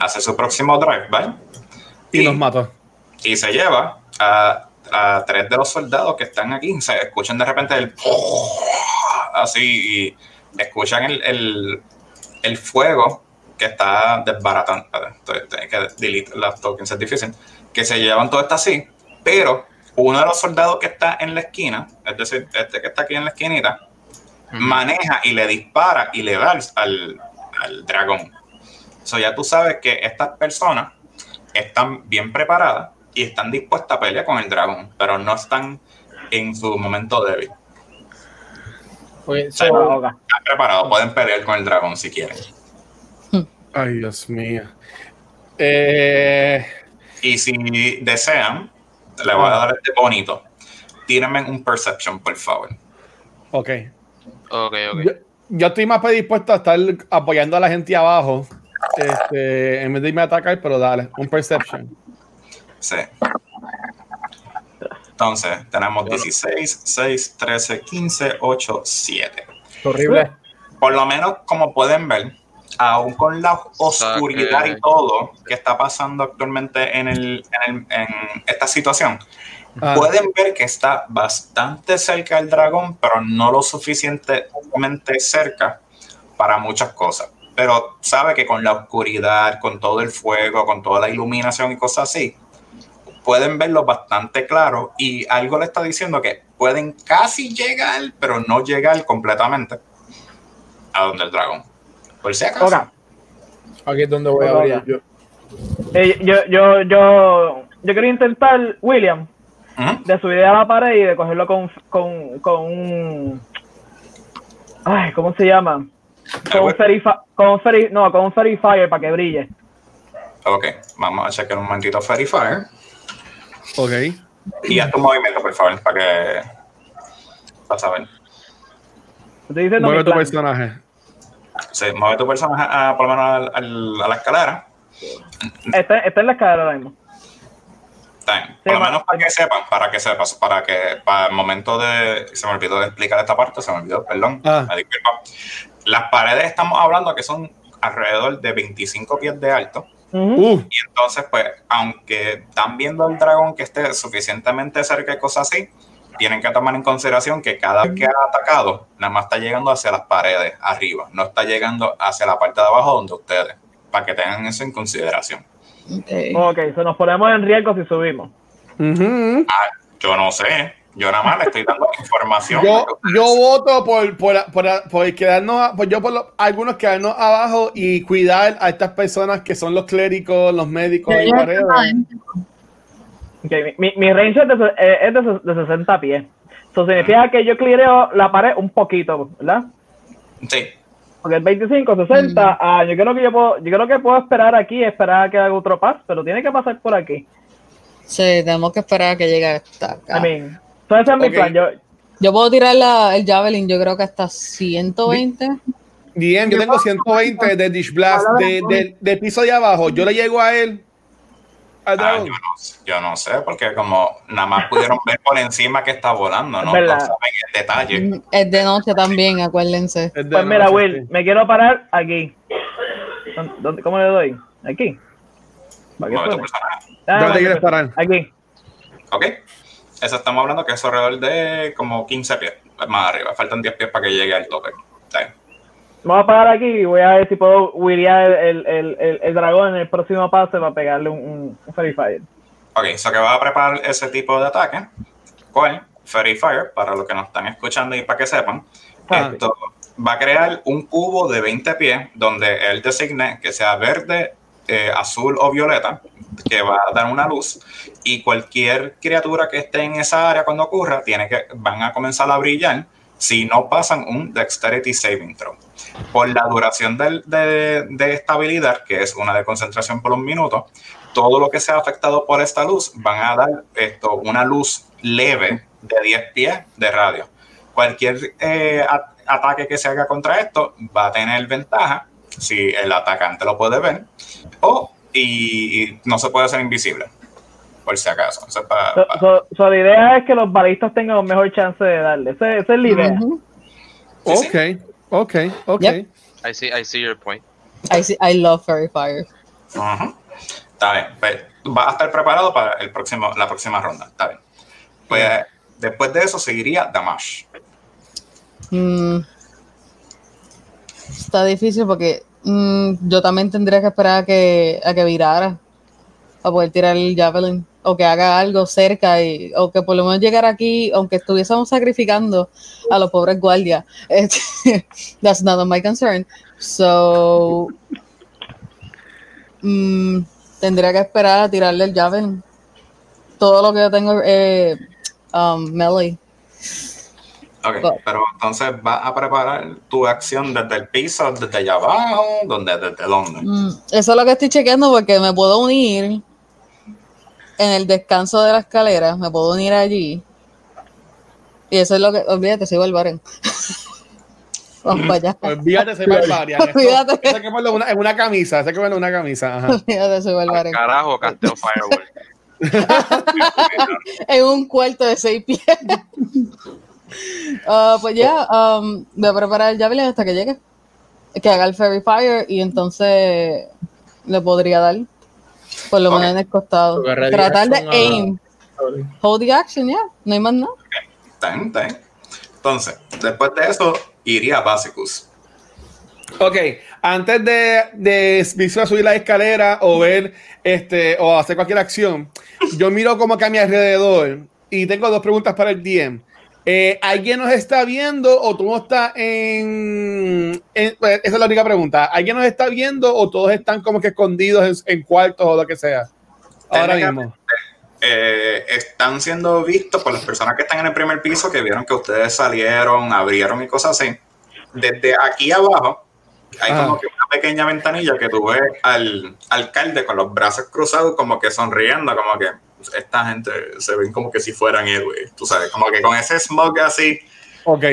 hace su próximo drive, ¿vale? Y, los mata. Y se lleva a, tres de los soldados que están aquí. Se escuchan de repente el así y escuchan el, el, fuego que está desbaratando. que delete las tokens, es difícil. Que se llevan todo esto así, pero uno de los soldados que está en la esquina, es decir, este que está aquí en la esquinita, maneja y le dispara y le da al, dragón. So ya tú sabes que estas personas están bien preparadas y están dispuestas a pelear con el dragón, pero no están en su momento débil. están preparados, pueden pelear con el dragón si quieren. Ay, Dios mío. Eh, y si desean, le voy a dar este bonito. Tírenme un perception, por favor. Ok. Ok, ok. Yo, estoy más predispuesto a estar apoyando a la gente abajo este, en vez de irme a atacar, pero dale, un perception. Sí. Entonces, tenemos 16, 6, 13, 15, 8, 7. Horrible. Por lo menos, como pueden ver, aún con la oscuridad y todo que está pasando actualmente en, el, en, esta situación, ah. pueden ver que está bastante cerca del dragón, pero no lo suficientemente cerca para muchas cosas. Pero sabe que con la oscuridad, con todo el fuego, con toda la iluminación y cosas así, pueden verlo bastante claro y algo le está diciendo que pueden casi llegar, pero no llegar completamente a donde el dragón. Por si acaso. Aquí es donde voy a abrir yo. Eh, yo, yo, yo, yo quería intentar, William, de subir a la pared y de cogerlo con, con, con un. Ay, ¿cómo se llama? Con un, con no, con un Fire para que brille. Ok, vamos a checar un momentito Fire. Ok. Y haz tu movimiento, por favor, para que. Para saber. Mueve tu personaje. Se mueve tu personaje a, por lo menos a, la escalera. Está, está, en la escalera ahora mismo. Está Por lo menos para que sepan, para que sepas, para que para el momento de. Se me olvidó de explicar esta parte, se me olvidó, perdón. Ah. Las paredes estamos hablando que son alrededor de 25 pies de alto Y entonces, pues, aunque están viendo al dragón que esté suficientemente cerca y cosas así, tienen que tomar en consideración que cada vez que ha atacado, nada más está llegando hacia las paredes arriba, no está llegando hacia la parte de abajo donde ustedes, para que tengan eso en consideración. Ok, se nos ponemos en riesgo si subimos. Ah, yo no sé. Yo nada más le estoy dando información. Yo, yo voto por, por, por, por quedarnos, por yo por algunos quedarnos abajo y cuidar a estas personas que son los clérigos, los médicos y okay, mi, mi, range es de, eh, es de, 60 pies. Eso significa que yo cleareo la pared un poquito, ¿verdad? Sí. Porque el 25, 60, ah, yo creo que yo puedo, yo creo que puedo esperar aquí, esperar a que haga otro pass, pero tiene que pasar por aquí. Sí, tenemos que esperar a que llegue hasta acá. Entonces ese es mi plan. Yo, yo puedo tirar la, el Javelin, yo creo que hasta 120. Bien, yo tengo 120 de Dish Blast de, de, piso de abajo. Yo le llego a él. Ah, yo, no, yo, no, sé, porque como nada más pudieron ver por encima que está volando, ¿no? No saben el detalle. Mm, es de noche también, acuérdense. Pues mira, Will, me quiero parar aquí. ¿Dónde, ¿Cómo le doy? Aquí. ¿Dónde ah, quieres parar? Aquí. Ok. Eso estamos hablando que es alrededor de como 15 pies más arriba. Faltan 10 pies para que llegue al tope. Vamos a parar aquí y voy a ver si puedo wiriar el, el, el, el, dragón en el próximo pase para pegarle un, un, Fairy Fire. Ok, so que va a preparar ese tipo de ataque. ¿Cuál? Fairy Fire, para los que nos están escuchando y para que sepan. Ah. Esto va a crear un cubo de 20 pies donde él designe que sea verde, eh, azul o violeta, que va a dar una luz, y cualquier criatura que esté en esa área cuando ocurra, tiene que, van a comenzar a brillar si no pasan un Dexterity Saving Throw. Por la duración de, de, de esta que es una de concentración por un minuto, todo lo que sea afectado por esta luz van a dar esto, una luz leve de 10 pies de radio. Cualquier eh, ataque que se haga contra esto va a tener ventaja si el atacante lo puede ver, o y, no se puede hacer invisible, por si acaso. la idea es que los balistas tengan un mejor chance de darle. Esa, es la idea. Ok, ok, ok. I, see, I see your point. I, see, I love Fairy Fire. Está bien. Pues, va a estar preparado para el próximo, la próxima ronda. Está bien. Pues después de eso seguiría Damash. Mm. Está difícil porque mm, yo también tendría que esperar a que, a que virara para poder tirar el javelin o que haga algo cerca y, o que por lo menos llegar aquí, aunque estuviésemos sacrificando a los pobres guardias. That's not my concern. So, mm, tendría que esperar a tirarle el javelin. Todo lo que yo tengo es um, melee. Ok, pero entonces vas a preparar tu acción desde el piso, desde allá abajo, ¿dónde, ¿desde dónde? Mm, eso es lo que estoy chequeando porque me puedo unir en el descanso de la escalera, me puedo unir allí. Y eso es lo que, olvídate, soy Barbarian. Vamos para allá. Olvídate, soy Barbarian. Olvídate. Eso, que ponerlo en una camisa, eso que en una camisa. Ajá. Olvídate, soy Barbarian. Carajo, Casteo Fireball. en un cuarto de seis pies. Uh, pues ya, um, voy a preparar el Javelin hasta que llegue. Que haga el Fairy Fire y entonces le podría dar. Por lo menos en el costado. Tratar de aim. Hold the action, ya. Yeah. No hay más nada. Okay. Entonces, después de eso, iría a Basicus. Ok, antes de, de subir la escalera o ver este o hacer cualquier acción, yo miro como que a mi alrededor y tengo dos preguntas para el DM. Eh, ¿Alguien nos está viendo o tú no estás en, pues, Esa es la única pregunta. ¿Alguien nos está viendo o todos están como que escondidos en, cuartos o lo que sea? Ahora mismo. Eh, están siendo vistos por las personas que están en el primer piso que vieron que ustedes salieron, abrieron y cosas así. Desde aquí abajo hay como que una pequeña ventanilla que tú ves al alcalde con los brazos cruzados como que sonriendo, como que esta gente se ven como que si fueran héroes, tú sabes, como que con ese smog así. Ok.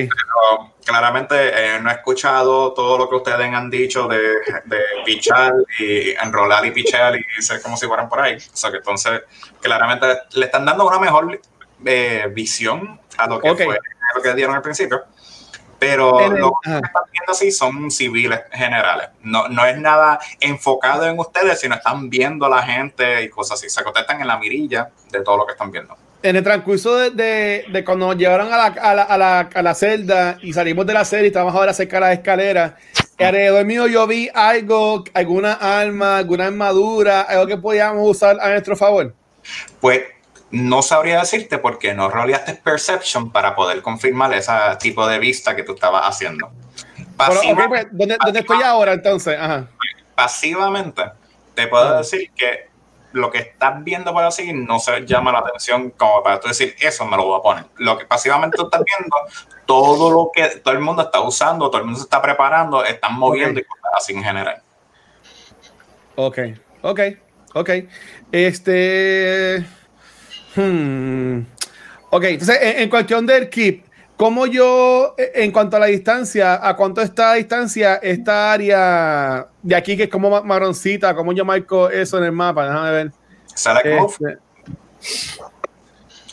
claramente eh, no he escuchado todo lo que ustedes han dicho de, de pichar y enrolar y pichar y ser como si fueran por ahí. O sea que entonces, claramente le están dando una mejor eh, visión a lo que fue lo que dieron al principio. Pero lo que están viendo así son civiles generales. No, no es nada enfocado en ustedes, sino están viendo a la gente y cosas así. Se contestan en la mirilla de todo lo que están viendo. En el transcurso de, de, cuando nos llevaron a la, a, la, a, la, a la celda y salimos de la celda y estábamos ahora cerca de las escaleras, alrededor mío yo vi algo, alguna arma, alguna armadura, algo que podíamos usar a nuestro favor. Pues no sabría decirte porque no roleaste Perception para poder confirmar ese tipo de vista que tú estabas haciendo. Pasiva, pues, ¿dónde, ¿dónde, estoy ahora entonces? Ajá. Pasivamente, te puedo decir que lo que estás viendo para seguir no se llama la atención como para tú decir, eso me lo voy a poner. Lo que pasivamente tú estás viendo, todo lo que todo el mundo está usando, todo el mundo se está preparando, están moviendo okay. y cosas así en general. Ok, ok, ok. Este. Hmm. Ok, entonces en, en, cuestión del keep, ¿cómo yo, en cuanto a la distancia, a cuánto está la distancia esta área de aquí que es como marroncita, cómo yo marco eso en el mapa? Déjame ver. Este.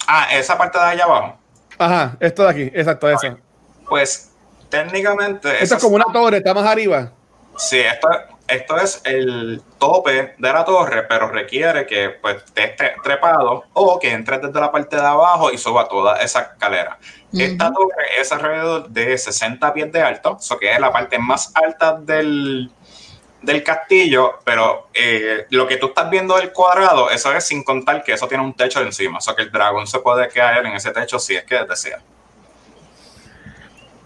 Ah, esa parte de allá abajo. Ajá, esto de aquí, exacto, okay. eso. Pues técnicamente. Esto es como una torre, está más arriba. Sí, esto, esto es el tope de la torre, pero requiere que pues, te esté trepado o que entres desde la parte de abajo y suba toda esa escalera. Uh -huh. Esta torre es alrededor de 60 pies de alto, eso que es la parte más alta del, del castillo, pero eh, lo que tú estás viendo del cuadrado, eso es sin contar que eso tiene un techo encima, o sea que el dragón se puede caer en ese techo si es que desea.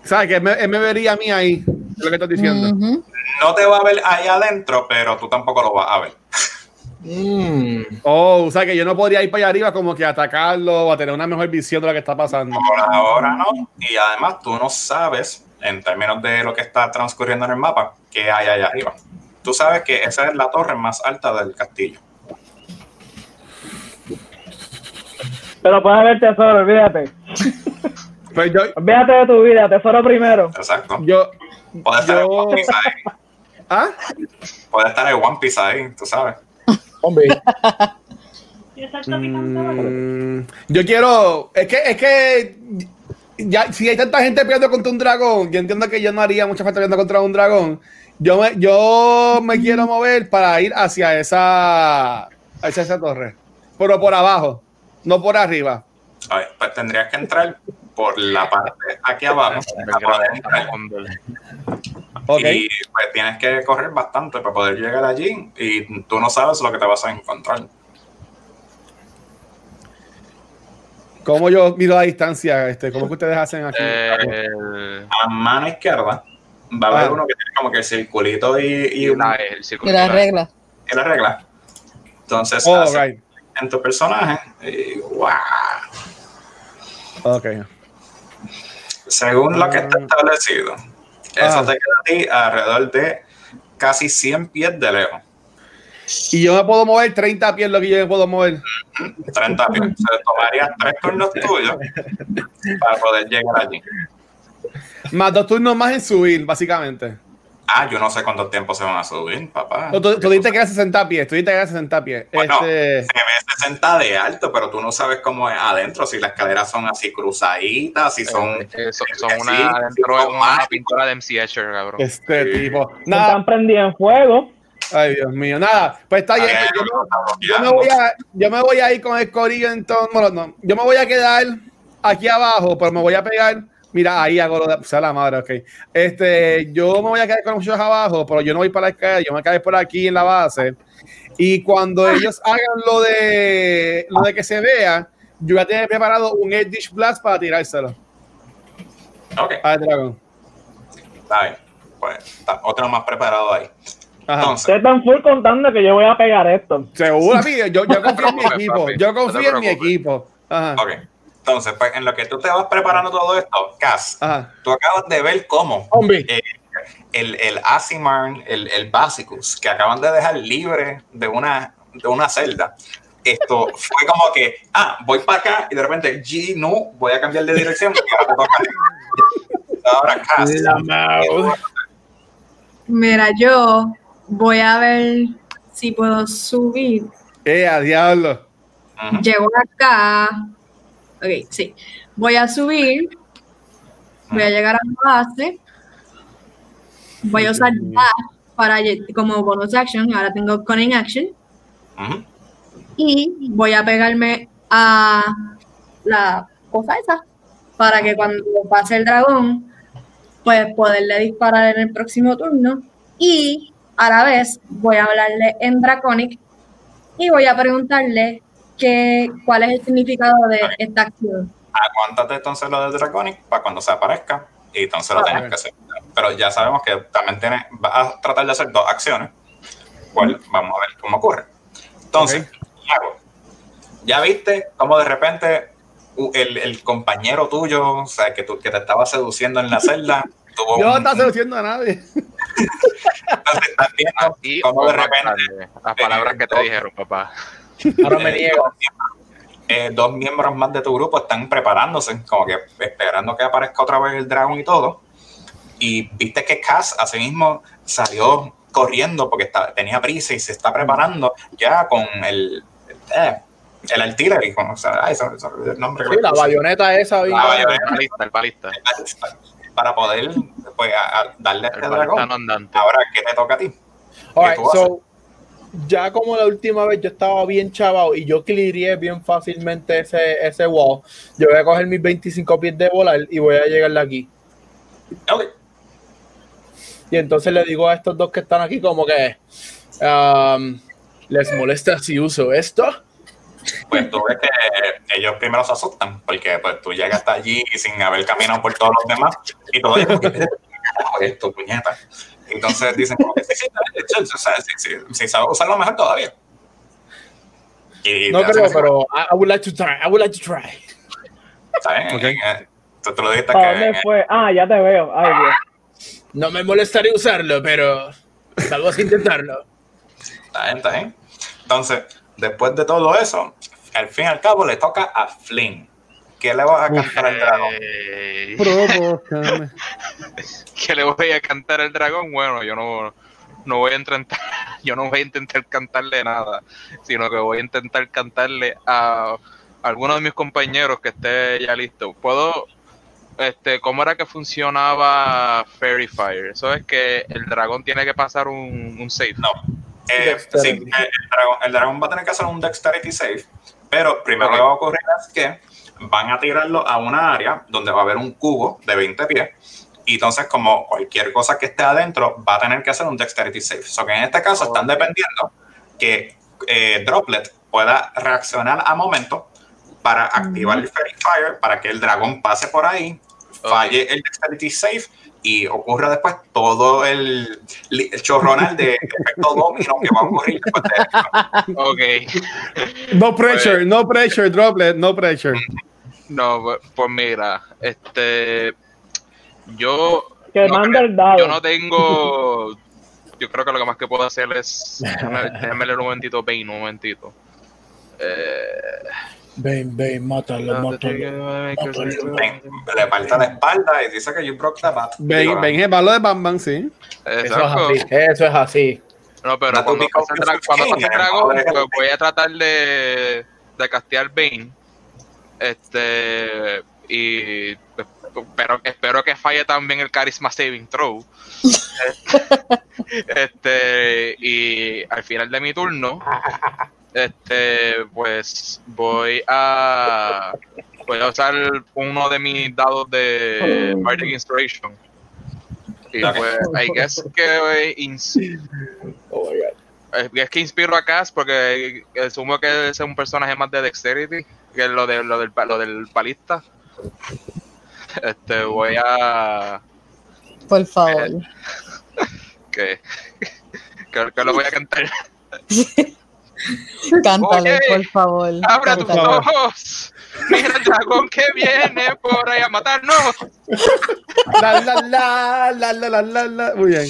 ¿Sabes? Que él me, él me, vería a mí ahí, es lo que estás diciendo. Uh -huh. No te va a ver ahí adentro, pero tú tampoco lo vas a ver. Mm. Oh, o sea que yo no podría ir para allá arriba como que atacarlo o a tener una mejor visión de lo que está pasando. Por ahora no. Y además tú no sabes, en términos de lo que está transcurriendo en el mapa, qué hay allá arriba. Tú sabes que esa es la torre más alta del castillo. Pero puedes ver tesoro, olvídate. Pues yo, olvídate de tu vida, tesoro primero. Exacto. Yo, Puede estar yo... en One Piece ahí. ¿Ah? Puede estar en One Piece ahí, tú sabes. Hombre. mm, yo quiero. Es que, es que. Ya, si hay tanta gente peleando contra un dragón, yo entiendo que yo no haría mucha falta peleando contra un dragón. Yo me, yo me quiero mover para ir hacia esa, hacia esa torre. Pero por abajo, no por arriba. A ver, pues tendrías que entrar por la parte aquí abajo. Okay. Y pues tienes que correr bastante para poder llegar allí y tú no sabes lo que te vas a encontrar. ¿Cómo yo miro la distancia? Este, ¿Cómo que ustedes hacen aquí? Eh, a mano izquierda va a haber ah. uno que tiene como que el circulito y, y, una, el circulito y la regla. Y la regla. Entonces, oh, right. en tu personaje, y, wow. Ok. Según lo que está establecido, eso ah. te queda a ti alrededor de casi 100 pies de lejos. Y yo me puedo mover 30 pies lo que yo me puedo mover. 30 pies. Se tomaría tres turnos tuyos para poder llegar allí. Más dos turnos más en subir, básicamente. Ah, yo no sé cuánto tiempo se van a subir, papá. No, tú, tú dijiste que era 60 pies, tú dijiste que era 60 pies. Bueno, este... se ve 60 de alto, pero tú no sabes cómo es adentro, si las escaleras son así cruzaditas, si son... Es que son, son una, así, adentro si una, una pintura de MC Escher, cabrón. Este sí. tipo. Nada. Están prendidas en fuego. Ay, Dios mío, nada. Pues está bien. Yo, yo, me voy a, yo me voy a ir con el corillo entonces. Bueno, no. Yo me voy a quedar aquí abajo, pero me voy a pegar Mira, ahí hago lo de. O sea, la madre, ok. Este, yo me voy a quedar con muchos abajo, pero yo no voy para la escalera, yo me quedé por aquí en la base. Y cuando ellos hagan lo de lo de que se vea, yo voy a tener preparado un Edge Blast para tirárselo. Ok. Al dragón. Está bien. Pues está otro más preparado ahí. Ajá. Entonces, están full contando que yo voy a pegar esto. Seguro, amigo. Yo, yo confío en mi equipo. Yo confío en mi equipo. Ajá. Ok. Entonces, pues en lo que tú te vas preparando todo esto, Cass, Ajá. tú acabas de ver cómo eh, el, el Asimar, el, el Basicus, que acaban de dejar libre de una, de una celda, esto fue como que, ah, voy para acá y de repente, G, no, voy a cambiar de dirección y ahora te toca. Ahora, Cass. Mira, yo voy a ver si puedo subir. ¡Eh, a diablo! Uh -huh. Llego acá Ok, sí. Voy a subir. voy a llegar a mi base, voy a usar dash para como bonus action, ahora tengo cunning action, y voy a pegarme a la cosa esa para que cuando pase el dragón, pues poderle disparar en el próximo turno. Y a la vez voy a hablarle en Draconic y voy a preguntarle que, cuál es el significado de esta acción. Aguántate entonces lo de Draconic para cuando se aparezca y entonces lo tienes que hacer. Pero ya sabemos que también tienes, vas a tratar de hacer dos acciones. Cuál, vamos a ver cómo ocurre. Entonces, ya viste cómo de repente el, el, compañero tuyo, o sea, que, tú, que te estaba seduciendo en la celda. Yo no estaba seduciendo a nadie. Entonces, estás viendo cómo de repente. Las palabras que te dijeron, papá. Ahora me niego. Eh, dos miembros más de tu grupo están preparándose, como que esperando que aparezca otra vez el dragón y todo. Y viste que Cass, así mismo, salió corriendo porque tenía prisa y se está preparando ya con el, eh, el artillery, o sea, el nombre. Sí, la bayoneta esa. La bayoneta, el palista, Para poder pues, darle a este dragón. Ahora, ¿qué te toca a ti? so, ya como la última vez yo estaba bien chavado y yo clearé bien fácilmente ese, ese wall, yo voy a coger mis 25 pies de volar y voy a llegarle aquí. Ok. Y entonces le digo a estos dos que están aquí como que um, les molesta si uso esto. Pues tú ves que ellos primero se asustan porque pues tú llegas hasta allí sin haber caminado por todos los demás y todo esto, puñeta. Entonces dicen como que sí, sí, sí, sí, sabe usarlo mejor todavía. no creo, pero I, would like to try, I would like to try. ¿Sabes? Okay. Tú, lo dijiste que... ¿Dónde fue? Ah, ya te veo. Ay, Dios. No me molestaría usarlo, pero vamos a intentarlo. Está bien, está bien. Entonces, después de todo eso, al fin y al cabo le toca a Flynn. ¿Qué le vas a cantar al dragón? ¿Qué le voy a cantar al dragón? Bueno, yo no, no voy a intentar, yo no voy a intentar cantarle nada, sino que voy a intentar cantarle a alguno de mis compañeros que esté ya listo. Puedo, este, ¿cómo era que funcionaba Fairy Fire? Eso es que el dragón tiene que pasar un, un save. No, eh, sí, el, dragón, el, dragón, va a tener que hacer un Dexterity Save, pero primero lo que va a ocurrir es que van a tirarlo a una área donde va a haber un cubo de 20 pies. Y entonces, como cualquier cosa que esté adentro, va a tener que hacer un Dexterity Save. So que en este caso están dependiendo que eh, Droplet pueda reaccionar a momento para activar el Fairy Fire, para que el dragón pase por ahí, falle el Dexterity Save y ocurre después todo el, el chorronal de efecto domino que va a ocurrir después de Ok. No pressure, pues- no pressure, droplet, no pressure. No, pues, pues mira, este. Yo. Que no manda el dado. Yo no tengo. Yo creo que lo que más que puedo hacer es. Déjame leer un momentito, Bane, un momentito. Eh. Ven, ven, mátalo, mátalo. Le falta la espalda y dice que you broke the bat. Ven, ven, es malo de Bam sí. Eso es así. Eso es así. No, pero cuando pase, cuando pase el dragón, pues voy a tratar de, de castear Bane. Este. Y. Pero espero que falle también el Charisma Saving Throw. este. Y al final de mi turno este, pues voy a voy a usar uno de mis dados de Bardic Inspiration. Y pues, I guess que oh es que inspiro a Cass porque asumo que es un personaje más de Dexterity que lo de lo del lo del palista. Este voy a por favor. que, que, que lo voy a cantar. Cántale, por favor. Abra tus ojos. Mira el dragón que viene por ahí a matarnos. La, la, la, la, la, la, la, Muy bien.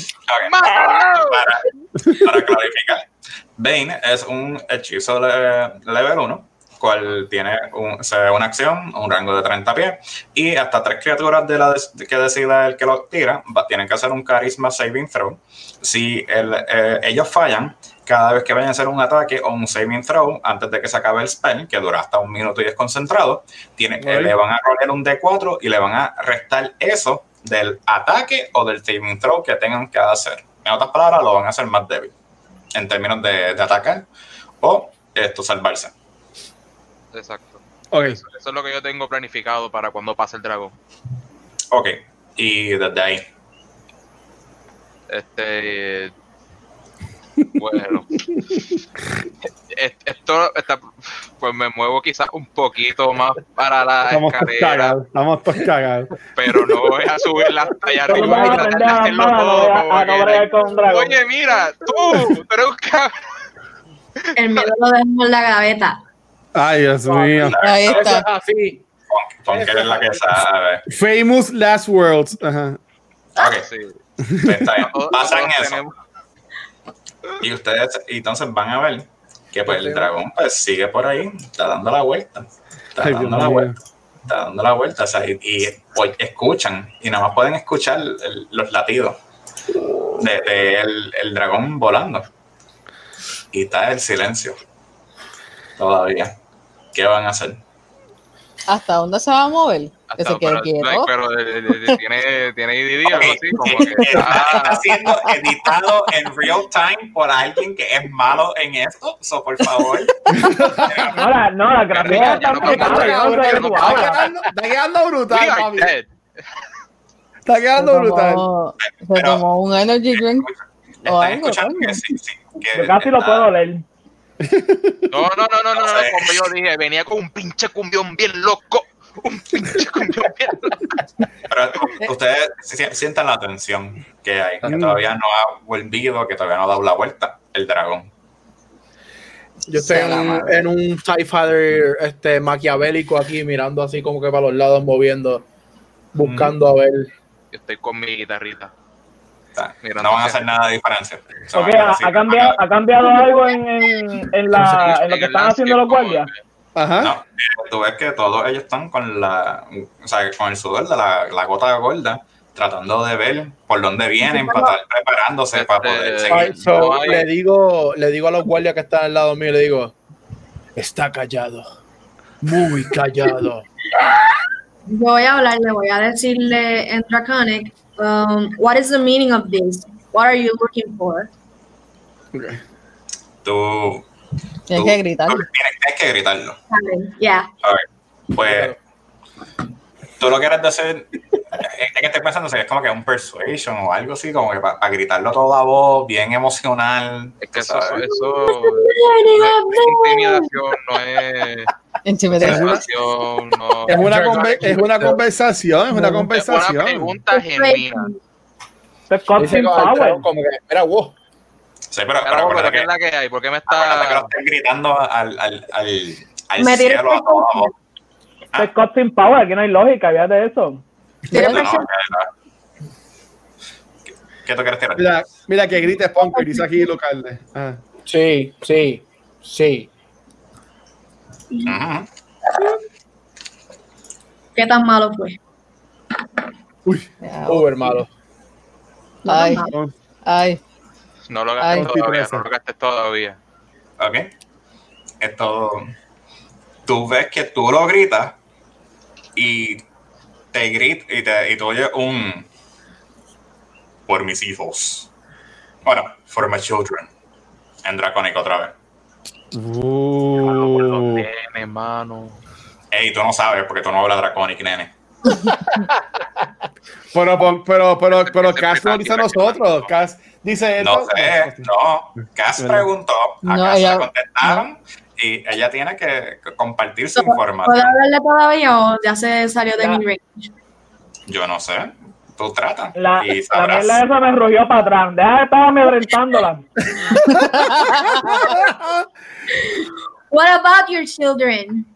Para, para, clarificar, Bane es un hechizo de level 1, cual tiene un, una acción, un rango de 30 pies, y hasta tres criaturas de la que decida el que lo tira, va, tienen que hacer un Charisma Saving Throw. Si el, eh, ellos fallan, cada vez que vayan a hacer un ataque o un saving throw antes de que se acabe el spell, que dura hasta un minuto y es concentrado, tiene, eh, le van a rolar un D4 y le van a restar eso del ataque o del saving throw que tengan que hacer. En otras palabras, lo van a hacer más débil en términos de, de atacar o esto salvarse. Exacto. Ok. Eso, eso es lo que yo tengo planificado para cuando pase el dragón. Ok, y desde ahí. Este. Bueno. Es- Esto está. Pues me muevo quizás un poquito más para la Estamos todos escalera, cagados. Estamos todos cagados. pero no voy a subirla hasta allá Pero arriba. y tratar de hacerlo mano, todo a- a con. Oye, mira, tú, eres un cabrón. El miedo lo dejamos en la gaveta. Ay, Dios mío. Ahí Eso es está. así. Pon que es la que sabe. Famous Last Worlds. Ajá. Ok, Sí. está bien. Todos- Pasan eso. Y ustedes y entonces van a ver que pues el dragón pues sigue por ahí, está dando la vuelta. Está Ay, dando la vuelta. Está dando la vuelta. o sea, y, y, pues, escuchan, y nada más pueden escuchar el- los latidos de, de el, el dragón volando. Y está el silencio. Todavía. ¿Qué van a hacer? ¿Hasta dónde se va a mover? Que se quede pero, quieto. pero de- de- de- tiene, tiene IDD o algo así, como que Está, está ah, siendo editado en real time por alguien que es malo en esto. So, por favor. No, la, no, la gráfica está Está quedando, brutal, papi. Está quedando Se brutal. tomó, se Pero- tomó un energy drink. O algo, que sí, sí. que Yo casi lo puedo leer. No, no, no, no, no, no, como yo dije, venía con un pinche cumbión bien loco. Un pinche cumbión bien loco. Pero ustedes si- sientan la tensión que hay, que todavía no ha volvido, que todavía no ha dado la vuelta el dragón. Yo estoy en un, en un TIE este, maquiavélico aquí, mirando así como que para los lados, moviendo, buscando a ver. Yo estoy con mi guitarrita. O sea, no van a hacer nada de diferencia. Quedar ha, cambiado, ha cambiado algo en, en, en, la, en lo que están haciendo los guardias. Ajá. No, eh, tú ves que todos ellos están con la, o sea, con el sudor de la, la gota gorda, tratando de ver por dónde vienen, para estar preparándose para poder Este, seguir. So, no hay- le digo, le digo a los guardias que están al lado mío, le digo, está callado, muy callado. Yo voy a hablar, le voy a decirle en Draconic, um, what is the meaning of this? What are you looking for? Tú, Tienes tú- que gritar. tú tienes, tienes que gritarlo. Yeah. Pues tú lo quieres decir, es que estoy pensando, si es como que un persuasion o algo así, como que para gritarlo a toda voz, bien emocional. Es que eso, eso no es intimidación, no es No. Es una, conver- es una conversación, es una Es una conversación. pregunta genuina. Power. como que, mira, wow, Sí, pero, pero Pero, acuérdate pero ¿qué que, es la que hay? ¿Por qué me que está...? estoy gritando al, al, al, al Me cielo que a toda voz. Esto es Costing Power, aquí no hay lógica, ya de eso. No, que no, que- ¿Qué, qué tú quieres tirar? Mira, mira que grites Punker, dice aquí local. Ajá. sí, sí, sí. ¿Qué tan malo fue? Ya, Uber malo. Ay, ay. No lo gastes todavía, no lo gastes todavía. Ok. Esto. Tú ves que tú lo gritas y te gritas y, te, y tú oyes un. Por mis hijos. Bueno, for my children. En Draconic otra vez. Los Uh. nenes, mano. Ey, tú no sabes porque tú no hablas Draconic, nene. Pero, pero, pero, pero, Cass no dice a nosotros. Cass dice No sé, no. Cass preguntó, a No, Cass ella- le contestaron y ella tiene que compartir su ¿Puedo información. hablarle todavía o ya se salió de Ya. mi range? Yo no sé. Tú trata La, y la sabrás. mierda esa me rugió para atrás. Deja de estar amedrentándola. What about your children?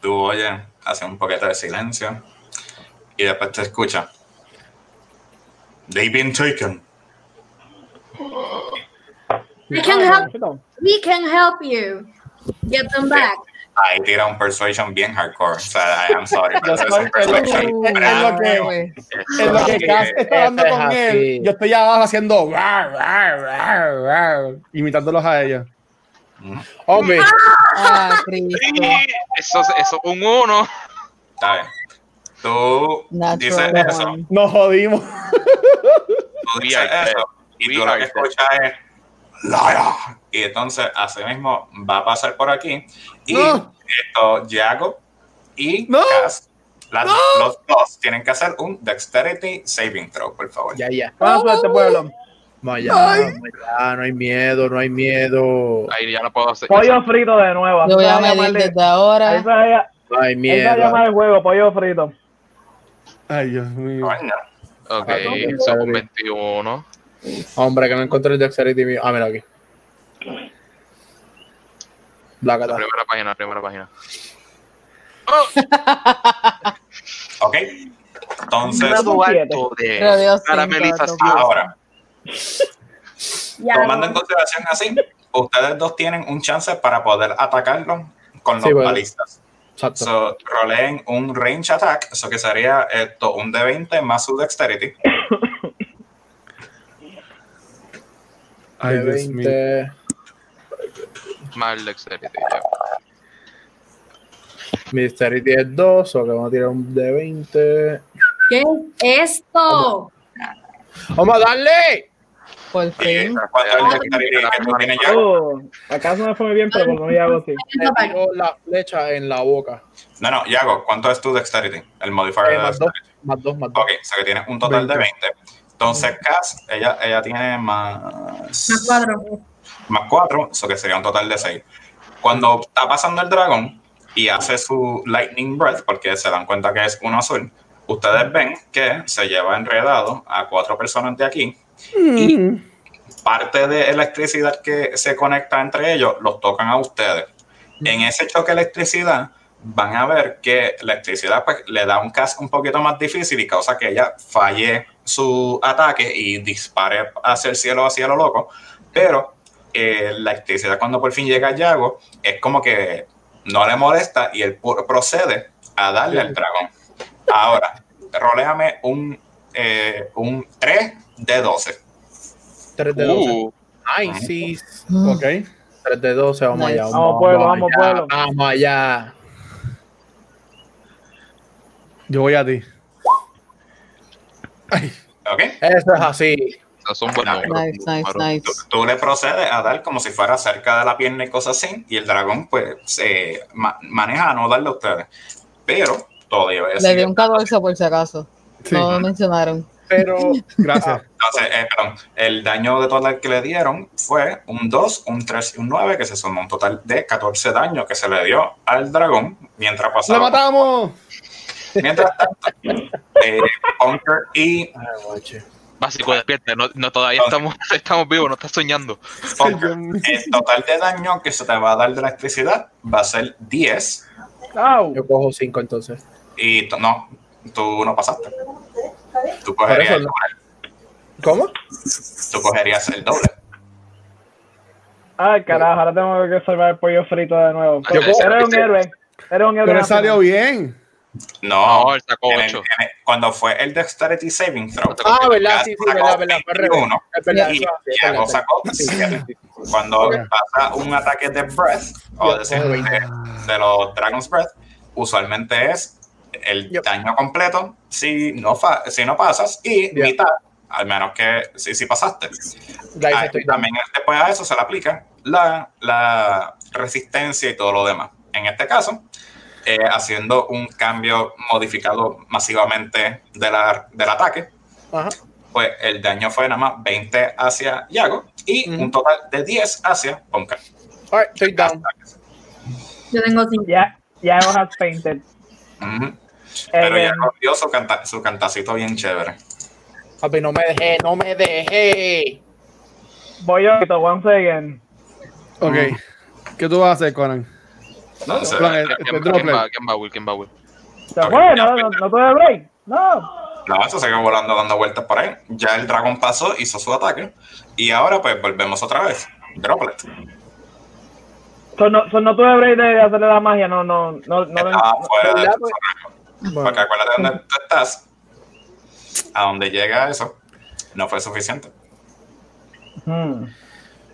Tú oyes, hace un poquito de silencio y después te escucha. They've been taken. We can help. We can help you get them back. Ahí tira un persuasion bien hardcore. O sea, I am sorry. Yo soy- es un persuasion. es lo que- Es lo que Cass está hablando Este es con así. él. Yo estoy abajo haciendo rar, rar, rar, rar, imitándolos a ellos. Hombre, Ah. Sí, Eso, eso, un uno. Está bien. Tú Natural dices eso. Nos jodimos. Tú dices eso. Y tú lo que escuchas es liar. Y entonces, así mismo, va a pasar por aquí. Y No. esto, Jago y No. Cass, las- los dos tienen que hacer un Dexterity Saving Throw, por favor. ya, ya. Pueblo. Vamos allá, vamos allá, no hay miedo, no hay miedo. Ahí ya no puedo hacer. Pollo frito de nuevo. Yo voy a Esa medir desde ahora. Esa es No hay esa miedo. llama del juego, pollo frito. Ay, Dios mío. Coño. Ok, Ah, son no. 21. Hombre, que no encontré el Dexterity mío. Ah, mira aquí. La Blacata. primera página, primera página. Ok. Entonces, de Dios caramelización. ahora, tomando en consideración así, ustedes dos tienen un chance para poder atacarlo con los Sí, bueno. balistas. Exacto. So, roleen un range attack, eso que sería esto, un D20 más su dexterity. Ay, De Dios mío. 20. Mal dexterity. ya. Mi Dexterity es 2, o que vamos a tirar un de 20. ¿Qué es esto? ¡Vamos a darle! Por fin. Oh, acaso me fue bien, pero no me hago así. Le tiró la flecha en la boca. No, no, Yago, ¿cuánto es tu dexterity? El modifier Eh, de más 2, dexterity. más 2, más 2. Ok, o sea que tienes un total de 20. Entonces, Cass, ella, ella tiene más... Más cuatro. más 4, eso que sería un total de 6. Cuando está pasando el dragón y hace su Lightning Breath, porque se dan cuenta que es uno azul, ustedes ven que se lleva enredado a cuatro personas de aquí y parte de electricidad que se conecta entre ellos los tocan a ustedes. En ese choque de electricidad van a ver que la electricidad pues, le da un cast un poquito más difícil y causa que ella falle su ataque y dispare hacia el cielo, hacia lo loco, pero eh, la electricidad cuando por fin llega a Yago es como que no le molesta y él procede a darle al dragón. Ahora, roléame un, eh, un 3 de 12. 3 de 12. Uh, Ay, sí. Ok. 3 de 12, vamos allá. Vamos, pueblo, vamos, allá, pueblo. Vamos allá. Yo voy a ti. Ay, ¿Ok? Eso es así. son buenos Nice, nice, nice. Tú, tú le procedes a dar como si fuera cerca de la pierna y cosas así, y el dragón pues se ma- maneja a no darle a ustedes. Pero todavía Le di sigue. un 14 por si acaso. Sí. No lo mencionaron. Pero gracias. Entonces, eh, perdón, el daño de total que le dieron fue un 2, un 3 y un 9, que se sumó un total de 14 daños que se le dio al dragón mientras ¡Lo pasaba. matamos! Mientras tanto, eh, Punker y. Básico, despierta. No, no, todavía estamos, estamos vivos, no estás soñando. Mío. el total de daño que se te va a dar de electricidad va a ser 10 Au. Yo cojo 5 entonces. y tú- no, tú no pasaste. Tú cogerías, eso el doble. ¿Cómo? Tú cogerías el doble. Ay, carajo, ahora tengo que salvar el pollo frito de nuevo. Eres un héroe. Eres un héroe. Pero salió bien. No, No, él sacó en el- 8. en el- cuando fue el Dexterity Saving Throw, Ah, verdad, sí, sí, verdad, verdad. fue al revés. 21. Es verdad, y verdad. sacó Sí, sí, 7. sí, sí. Cuando pasa un ataque de breath, o decir, de, de los Dragon's Breath, usualmente es el Yep. daño completo si no, fa- si no pasas y mitad, al menos que si, si pasaste. También después a eso se le aplica la, la resistencia y todo lo demás. En este caso, eh, haciendo un cambio modificado masivamente de la- del ataque, Ajá. pues el daño fue nada más 20 hacia Yago y un total de 10 hacia Ponka. Alright, estoy down. Yo tengo cinco. Ya, ya has painted. Ujú. Pero Eh, Yago dio su, canta- su cantacito bien chévere. Papi, no me dejé, no me dejé. Voy a once again. Ok. ¿Qué tú vas a hacer, Conan? Plan, el- ¿Quién, va? ¿Quién va, Will? ¿Quién va, Will? Se fue, no, no, no tuve break. No. No, eso sigue volando dando vueltas por ahí. Ya el dragón pasó, hizo su ataque. Y ahora pues volvemos otra vez. Droplet. So, no, so, no tuve break de hacerle la magia, no, no, no. no Estaba fuera de tu rango. Porque acuérdate dónde tú estás, a donde llega eso, no fue suficiente. Hmm.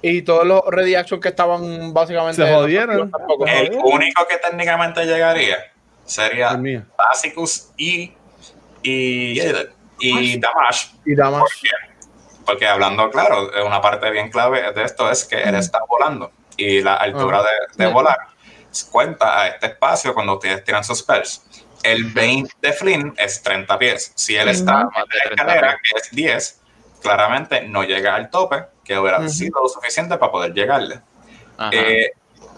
Y todos los ready action que estaban básicamente. Se jodieron. tampoco. El único que técnicamente llegaría sería. Basicus y, y, y Damash. Y damas. ¿Por qué? Porque hablando claro, una parte bien clave de esto es que él está volando y la altura de, de volar cuenta a este espacio cuando ustedes tiran sus spells. El 20 de Flynn es 30 pies. Si él está en Más de la 30 escalera, que es 10, claramente no llega al tope, que hubiera sido lo suficiente para poder llegarle. Eh,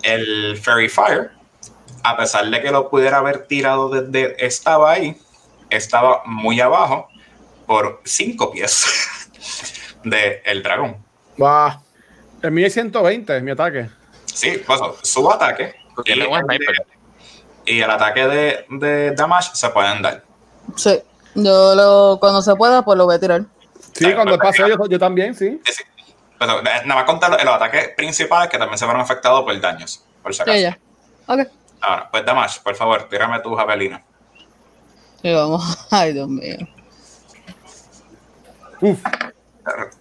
el Fairy Fire, a pesar de que lo pudiera haber tirado desde estaba ahí, estaba muy abajo por 5 pies del el dragón. Va. El mío es 120, mi ataque. Sí, pues su ataque y, el de- sniper. y el ataque de, de Damage se pueden dar. Sí. Yo lo, cuando se pueda, pues lo voy a tirar. Sí, cuando pase yo, yo también, sí. Sí, sí. Pero, eh, nada más contar los, los ataques principales que también se fueron afectados por daños, por si acaso. Ya, ya. Ok. Ahora, pues Damage, por favor, tírame tu javelina. Y vamos. Ay, Dios mío. Uf,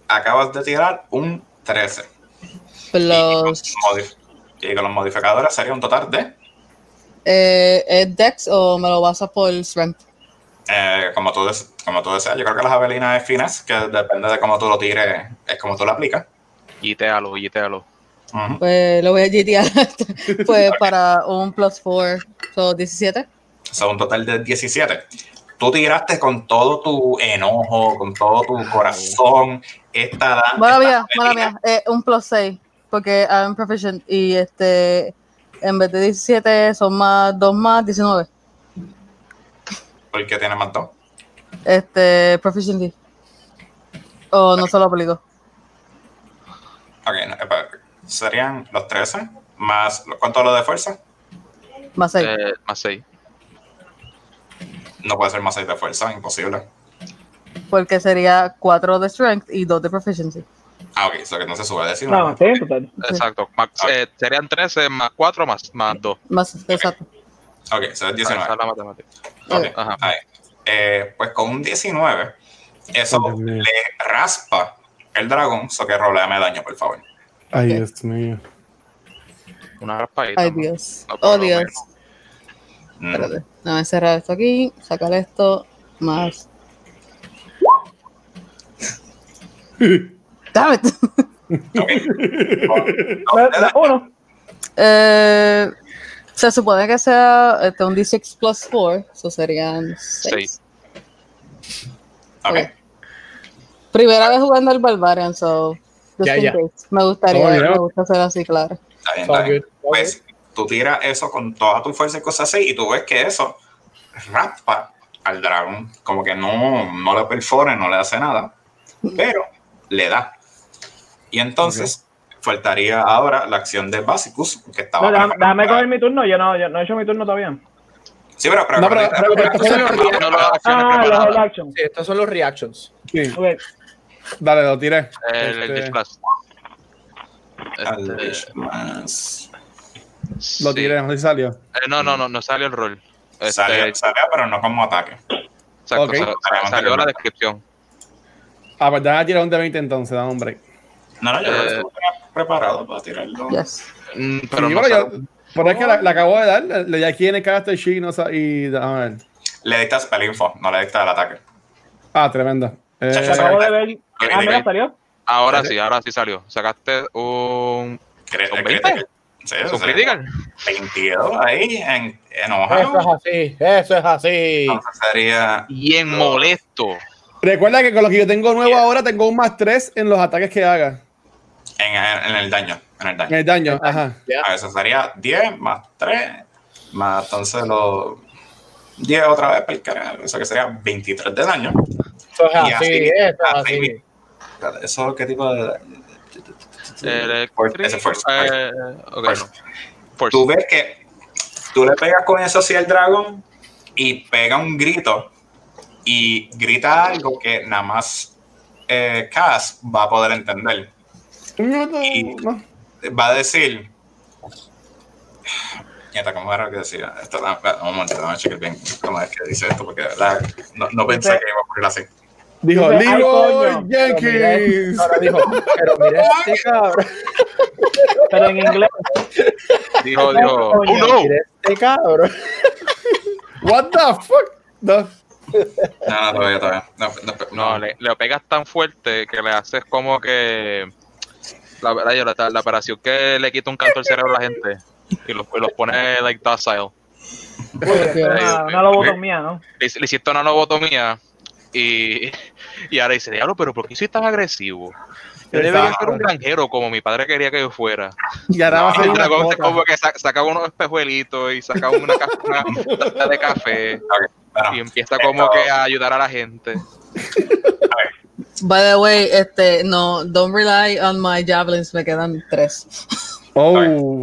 Acabas de tirar un 13. Y con, Los, modif- y con los modificadores sería un total de, eh, ¿Es Dex o me lo basas por Strength? eh, como, tú des- como tú deseas, yo creo que la javelina es finesse, que depende de cómo tú lo tires, es como tú lo aplicas. Yitealo, yitealo. Ujú. Pues lo voy a GTR. pues para un plus 4, so 17. Son un total de 17. Tú tiraste con todo tu enojo, con todo tu corazón, esta dan- Mala mía, mala mía. Eh, un plus 6. Porque I'm proficient. Y este. En vez de 17 son más 2 más 19. ¿Por qué tiene más dos? Este. Proficiency. O no se lo aplico. Ok, no, espera, serían los 13 más, ¿cuánto lo de fuerza? Más 6. Eh, más 6. No puede ser más 6 de fuerza, imposible. Porque sería 4 de strength y 2 de proficiency. Ah, ok, eso que no se sube a decir. No, más en total. Exacto. Más- eh, serían 13 más 4 más, más 2. Más, exacto. Ok, eso es 19. Esa es la matemática. Ok, Ajá. ahí. Eh, pues con un 19, eso Oh, le raspa el dragón, eso que roleame daño, por favor. ay, Ok. Dios mío. Una raspadita. Ay. Dios. No, Oh, Dios. Mm. Espérate. Déjame cerrar esto aquí. Sacar esto. Más. Damn it. Ok. Da- da Uno. Eh, se supone que sea este, un D6 plus 4. Eso serían 6. Ok. Ok. Primera vez jugando al Barbarian, so. just Ya, in ya. case. Me gustaría, me gusta ser así, claro. Está bien, All está bien. good, all Pues tú tiras eso con toda tu fuerza y cosas así, y tú ves que eso raspa al dragón. Como que no, no le perfora, no le hace nada, pero le da. Y entonces faltaría ahora la acción de Basicus, que estaba. No, déjame, coger mi turno. Yo no, yo no he hecho mi turno todavía. Sí, pero, pero, No, pero- pero- pero estos son los No, no, no, acciones los preparadas. hold action. Sí, estos son los reactions. Sí, Ok. Dale, lo tiré. El, el Este, Displace. Al- Este, más. Lo sí. tiré, no sé si salió. Eh, no, no, no, no salió el rol. Este, Salió, salió, pero no como ataque. exacto, Ok. sal- sal- salió la descripción. Ah, pues déjame tirar un de 20 entonces, dame un break. No, no, yo Eh. lo tenía preparado para tirarlo. Yes. Mm, pero Sí, no yo- salió. pero es que la, la acabo de dar, le, le di aquí en el caster sheet no y déjame ver. Le diste spell info, no le diste al ataque. Ah, tremenda. Eh, Chacho, Acabo de ver. Ah, mira, salió. Ahora sí, ahora sí salió. Sacaste un. Cre- ¿Son eh, 20? critical. Sí, ¿Es un critical? 22 ahí en, Eso enojado. es así, eso es así. Entonces sería. Bien molesto. recuerda que con lo que yo tengo nuevo ahora tengo un más 3 en los ataques que haga. En, en el daño. En el En daño. el daño, ajá. A eso sería 10 más 3. Más entonces los 10 otra vez, pues, carajo, eso que sería 23 de daño. Eso es Y así, así, eso es así. así. ¿Eso qué tipo de.? El Force- ese Eh. Tú ves que tú le pegas con eso hacia el dragón y pega un grito y grita algo que nada más eh, Cass va a poder entender. No, no, Y- no. Va a decir Nieta, ¿cómo era lo que decía? Esto, un momento, vamos a bien cómo es que dice esto, porque de verdad no, no pensé que iba a ocurrir así. Dijo, Leroy Jenkins. Ahora dijo, pero mira este cabrón. Pero en inglés. Dijo, dijo, oh no. Mira este cabrón. What the fuck? No. No, no, todavía, todavía. No, no, no le, le, pegas tan fuerte que le haces como que la, la, la, operación que le quita un canto al cerebro a la gente y los, los pone like docile. una, una lobotomía, ¿no? Le, le hiciste una lobotomía y, y ahora dice, diablo, pero ¿por qué soy tan agresivo? Yo debería ser un granjero como mi padre quería que yo fuera. Y ahora va a ser el dragón se como que saca, saca unos espejuelitos y saca una taza de café y empieza como que a ayudar a la gente. By the way, este, no, don't rely on my javelins, me quedan tres. Oh,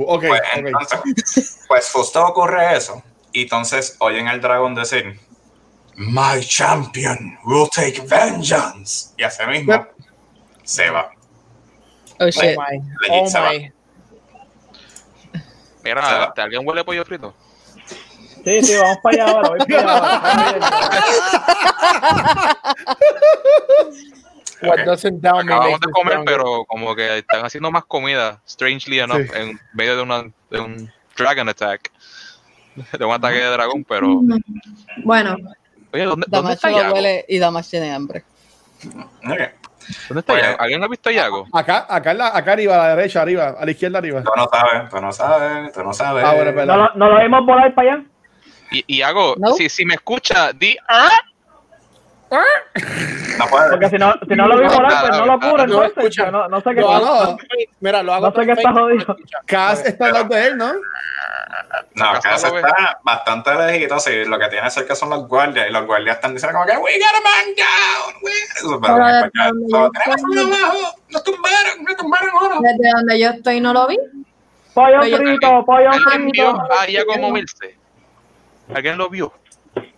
ok. Pues, okay. entonces, pues justo ocurre eso. Y entonces oyen al dragón decir, My champion will take vengeance. Y así mismo Yep. se va. Oh shit. Oh my. Legit Oh se va. my. Mira, ¿te ¿alguien huele pollo frito? Sí, sí, vamos para allá ahora. Voy para allá ahora. What doesn't down Acabamos de me comer, stronger. pero como que están haciendo más comida, strangely enough, Sí. en medio de, una, de un dragon attack. De un ataque de dragón, pero. Bueno, Oye, ¿dónde, ¿dónde Damash está lo Yago? huele y Damash tiene hambre. ¿Dónde está Oye. Yago? ¿Alguien ha visto a Yago? Acá, acá, en la- acá arriba, a la derecha, arriba, a la izquierda, arriba. Tú no sabes, tú no sabes, tú no sabes. Ah, bueno. ¿No, lo- ¿No lo vimos volar para allá? Y, y Yago, No. si, si me escucha, di. "Ah". No puedes. Porque si no, si no lo vimos volar, pues no lo cura No, entonces. escucha. No, no sé qué pasa. mira, lo hago No sé qué está jodido. Cass está al lado de él, ¿no? No, Cass está bastante lejito, sí, lo que tiene cerca son los guardias, y los guardias están diciendo como que we got a man down, we Eso, pero Pero en de español, donde "So, yo tenemos estoy- uno abajo, nos tumbaron, nos tumbaron ahora. desde donde yo estoy no lo vi. Pollo frito, pollo ¿Alguien vio frito. a Yago moverse? ¿Alguien lo vio?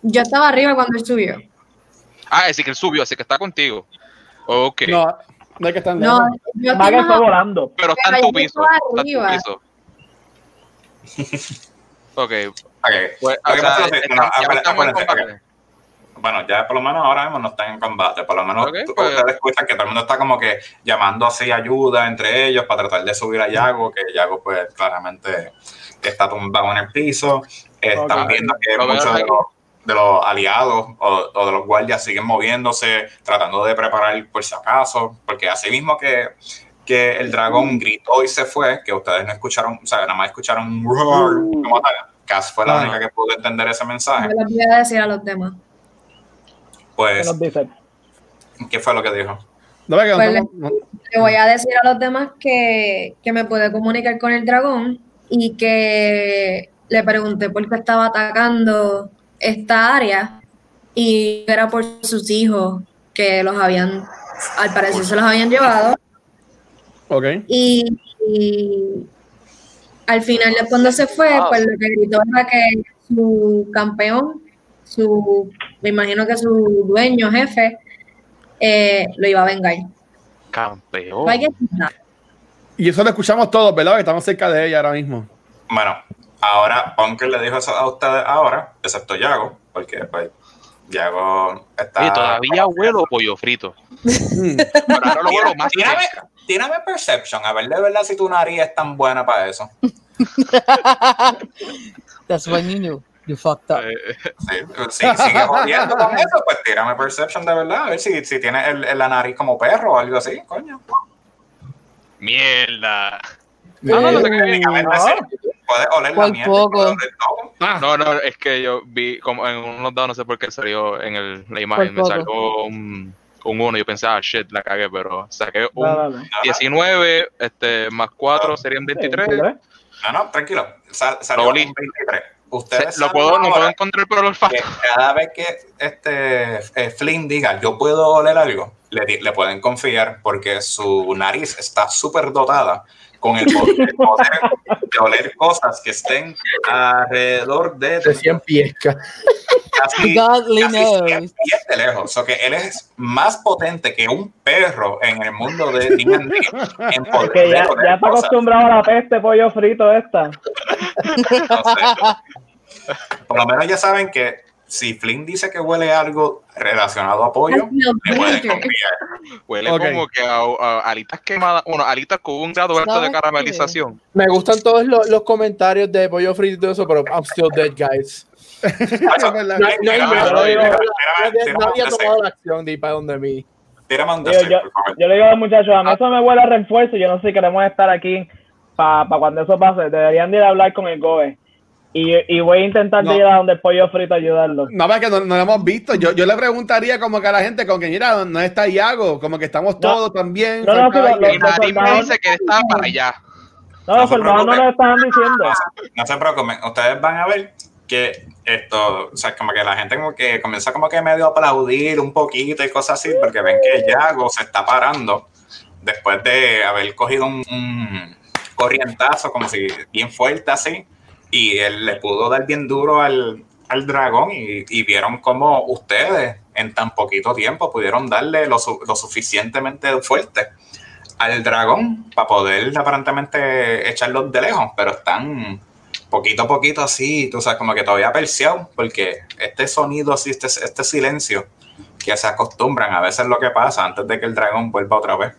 Yo estaba arriba cuando él subió. Ah, es que él subió, así que está contigo. Ok. No, no hay que estar No, yo Va estoy que más fue a- volando. Pero está en tu piso. Está en tu piso. Ok, pues, está- acuérdate, combate. Bueno, ya por lo menos ahora mismo no están en combate. Por lo menos Ok, tú- pues- ustedes escuchan que todo el mundo está como que llamando así ayuda entre ellos para tratar de subir a Yago, que Yago pues claramente está tumbado en el piso. Están viendo que veo muchos de los, de los aliados o, o de los guardias siguen moviéndose, tratando de preparar por si acaso, porque así mismo que, que el dragón gritó y se fue, que ustedes no escucharon, o sea, nada más escucharon un roar como tal. Cass fue la única que pudo entender ese mensaje. Yo les voy a decir a los demás. ¿Qué Pues? ¿qué fue lo que dijo? No, no Pues. Le voy a decir a los demás que, que me puede comunicar con el dragón y que le pregunté por qué estaba atacando esta área y era por sus hijos que los habían, al parecer se los habían llevado Ok. y, y al final de cuando se fue, Wow. pues lo que gritó era que su campeón, su, me imagino que su dueño, jefe, eh, lo iba a vengar. Campeón. Y eso lo escuchamos todos, ¿verdad? Que estamos cerca de ella ahora mismo. Bueno, ahora Punker le dijo eso a ustedes ahora, excepto Yago, porque pues Yago está. Oye, todavía huelo pollo frito. Mm. Pero ahora lo huelo más Tírame, tírame Perception, a ver de verdad si tu nariz es tan buena para eso. That's when you knew you fucked up. Eh, Sí, si sigues jodiendo con eso, pues tírame Perception de verdad, a ver si, si tienes el, el- la nariz como perro o algo así, coño. mierda. No, no, no, no. sí. Puedes oler la mierda. poco. puedes oler todo. Ah, No, no, es que yo vi como en unos dados, no sé por qué salió en el, la imagen, Por me poco. salió un, un 1. Yo pensaba, shit, la cagué, pero saqué un Dale, dale. 19 este, más 4 serían 23. ¿Ves? No, no, tranquilo. Sal- salió un 23. Ustedes Se- lo puedo, ahora puedo encontrar por el olfato. cada vez que este eh, Flynn diga yo puedo oler algo, le, le pueden confiar porque su nariz está súper dotada con el poder, el poder de oler cosas que estén alrededor de De 100 pies. ca- casi, Godly casi 100 knows. pies de lejos. O que él es más potente que un perro en el mundo de D&D en poder Que ya, de ya está cosas. acostumbrado a la peste pollo frito esta. por lo menos ya saben que si Flynn dice que huele algo relacionado a pollo, le pueden confiar. Huele como que a, alitas quemadas, bueno, alitas con un grado alto de caramelización. Me gustan todos los, los comentarios de pollo frito y todo eso, pero I'm still dead, guys. Nadie ha tomado la acción de ir para donde mí. Yo, le digo a los muchachos, a mí eso me huele a refuerzo. Yo no sé si queremos estar aquí para cuando eso pase. Deberían de ir a hablar con el GOE. Y, y, voy a intentar ir a donde el pollo frito ayudarlo. No, que no, no, lo hemos visto. Yo, yo le preguntaría como que a la gente, con que mira, no está Iago, como que estamos todos también. No, no, pero lo, me dice que estaba para allá. No, los no lo estaban diciendo. No se preocupen, ustedes van a ver que esto, o sea, como que la gente como que comienza como que medio a aplaudir un poquito y cosas así, porque ven que Yago se está parando después de haber cogido un, corrientazo como si bien fuerte así, y él le pudo dar bien duro al, dragón y, vieron como ustedes en tan poquito tiempo pudieron darle lo, lo suficientemente fuerte al dragón para poder aparentemente echarlos de lejos, pero están poquito a poquito así, tú sabes, como que todavía perseado, porque este sonido así, este, este silencio, que se acostumbran, a veces lo que pasa antes de que el dragón vuelva otra vez.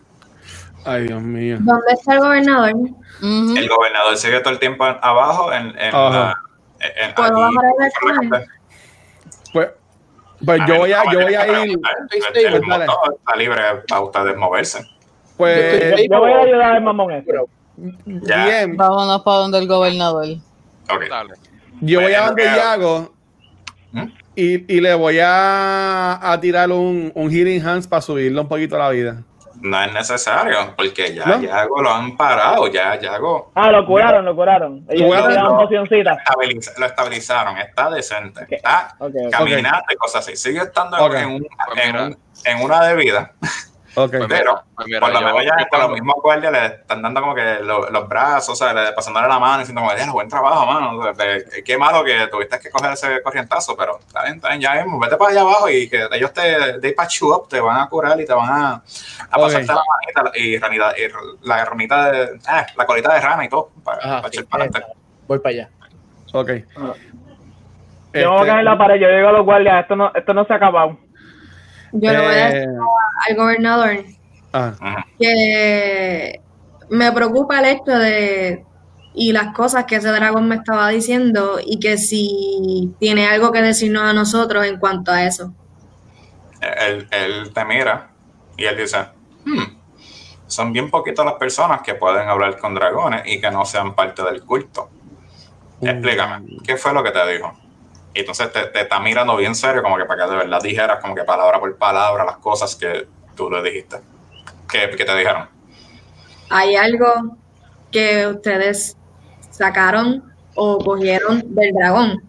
Ay, Dios mío. ¿Dónde está el gobernador? El gobernador sigue todo el tiempo abajo en, en, la, en ¿Puedo bajar el Pues, pues yo voy a, yo voy a ir. está libre para ustedes moverse. Pues yo voy a ayudar al mamón este. Bien. Vámonos para donde el gobernador. Yo voy a donde Yago ¿Mm? y, y, le voy a, a tirar un, un Healing Hands para subirle un poquito la vida. No es necesario, porque ya Yago lo han parado, ya Yago. Ah, lo curaron, lo curaron. Ellos lo, lo estabilizaron, está decente. Está caminando y cosas así. Sigue estando en, un, en, en, una de vida. Okay. Pues pero pues por lo menos ya con los mismos guardias le están dando como que los brazos, o sea, le, pasándole la mano y diciendo como, buen trabajo, mano. qué malo que tuviste que coger ese corrientazo, pero está bien, está bien, ya vemos, vete para allá abajo y que ellos te, they patch you up, te van a curar y te van a, a pasarte la manita y, ranita, y la ranita de, eh, la colita de rana y todo, para, para echar para adelante. Voy para allá. Ok. Yo voy a caer en la pared, yo digo a los guardias, esto no, esto no se ha acabado. Yo le voy a decir eh, al gobernador ah. que me preocupa el hecho de y las cosas que ese dragón me estaba diciendo y que si tiene algo que decirnos a nosotros en cuanto a eso. Él, te mira y él dice, hmm, son bien poquitas las personas que pueden hablar con dragones y que no sean parte del culto. Mm. Explícame, ¿qué fue lo que te dijo? Y entonces te, está mirando bien serio, como que para que de verdad dijeras, como que palabra por palabra, las cosas que tú le dijiste. ¿Qué, te dijeron? Hay algo que ustedes sacaron o cogieron del dragón.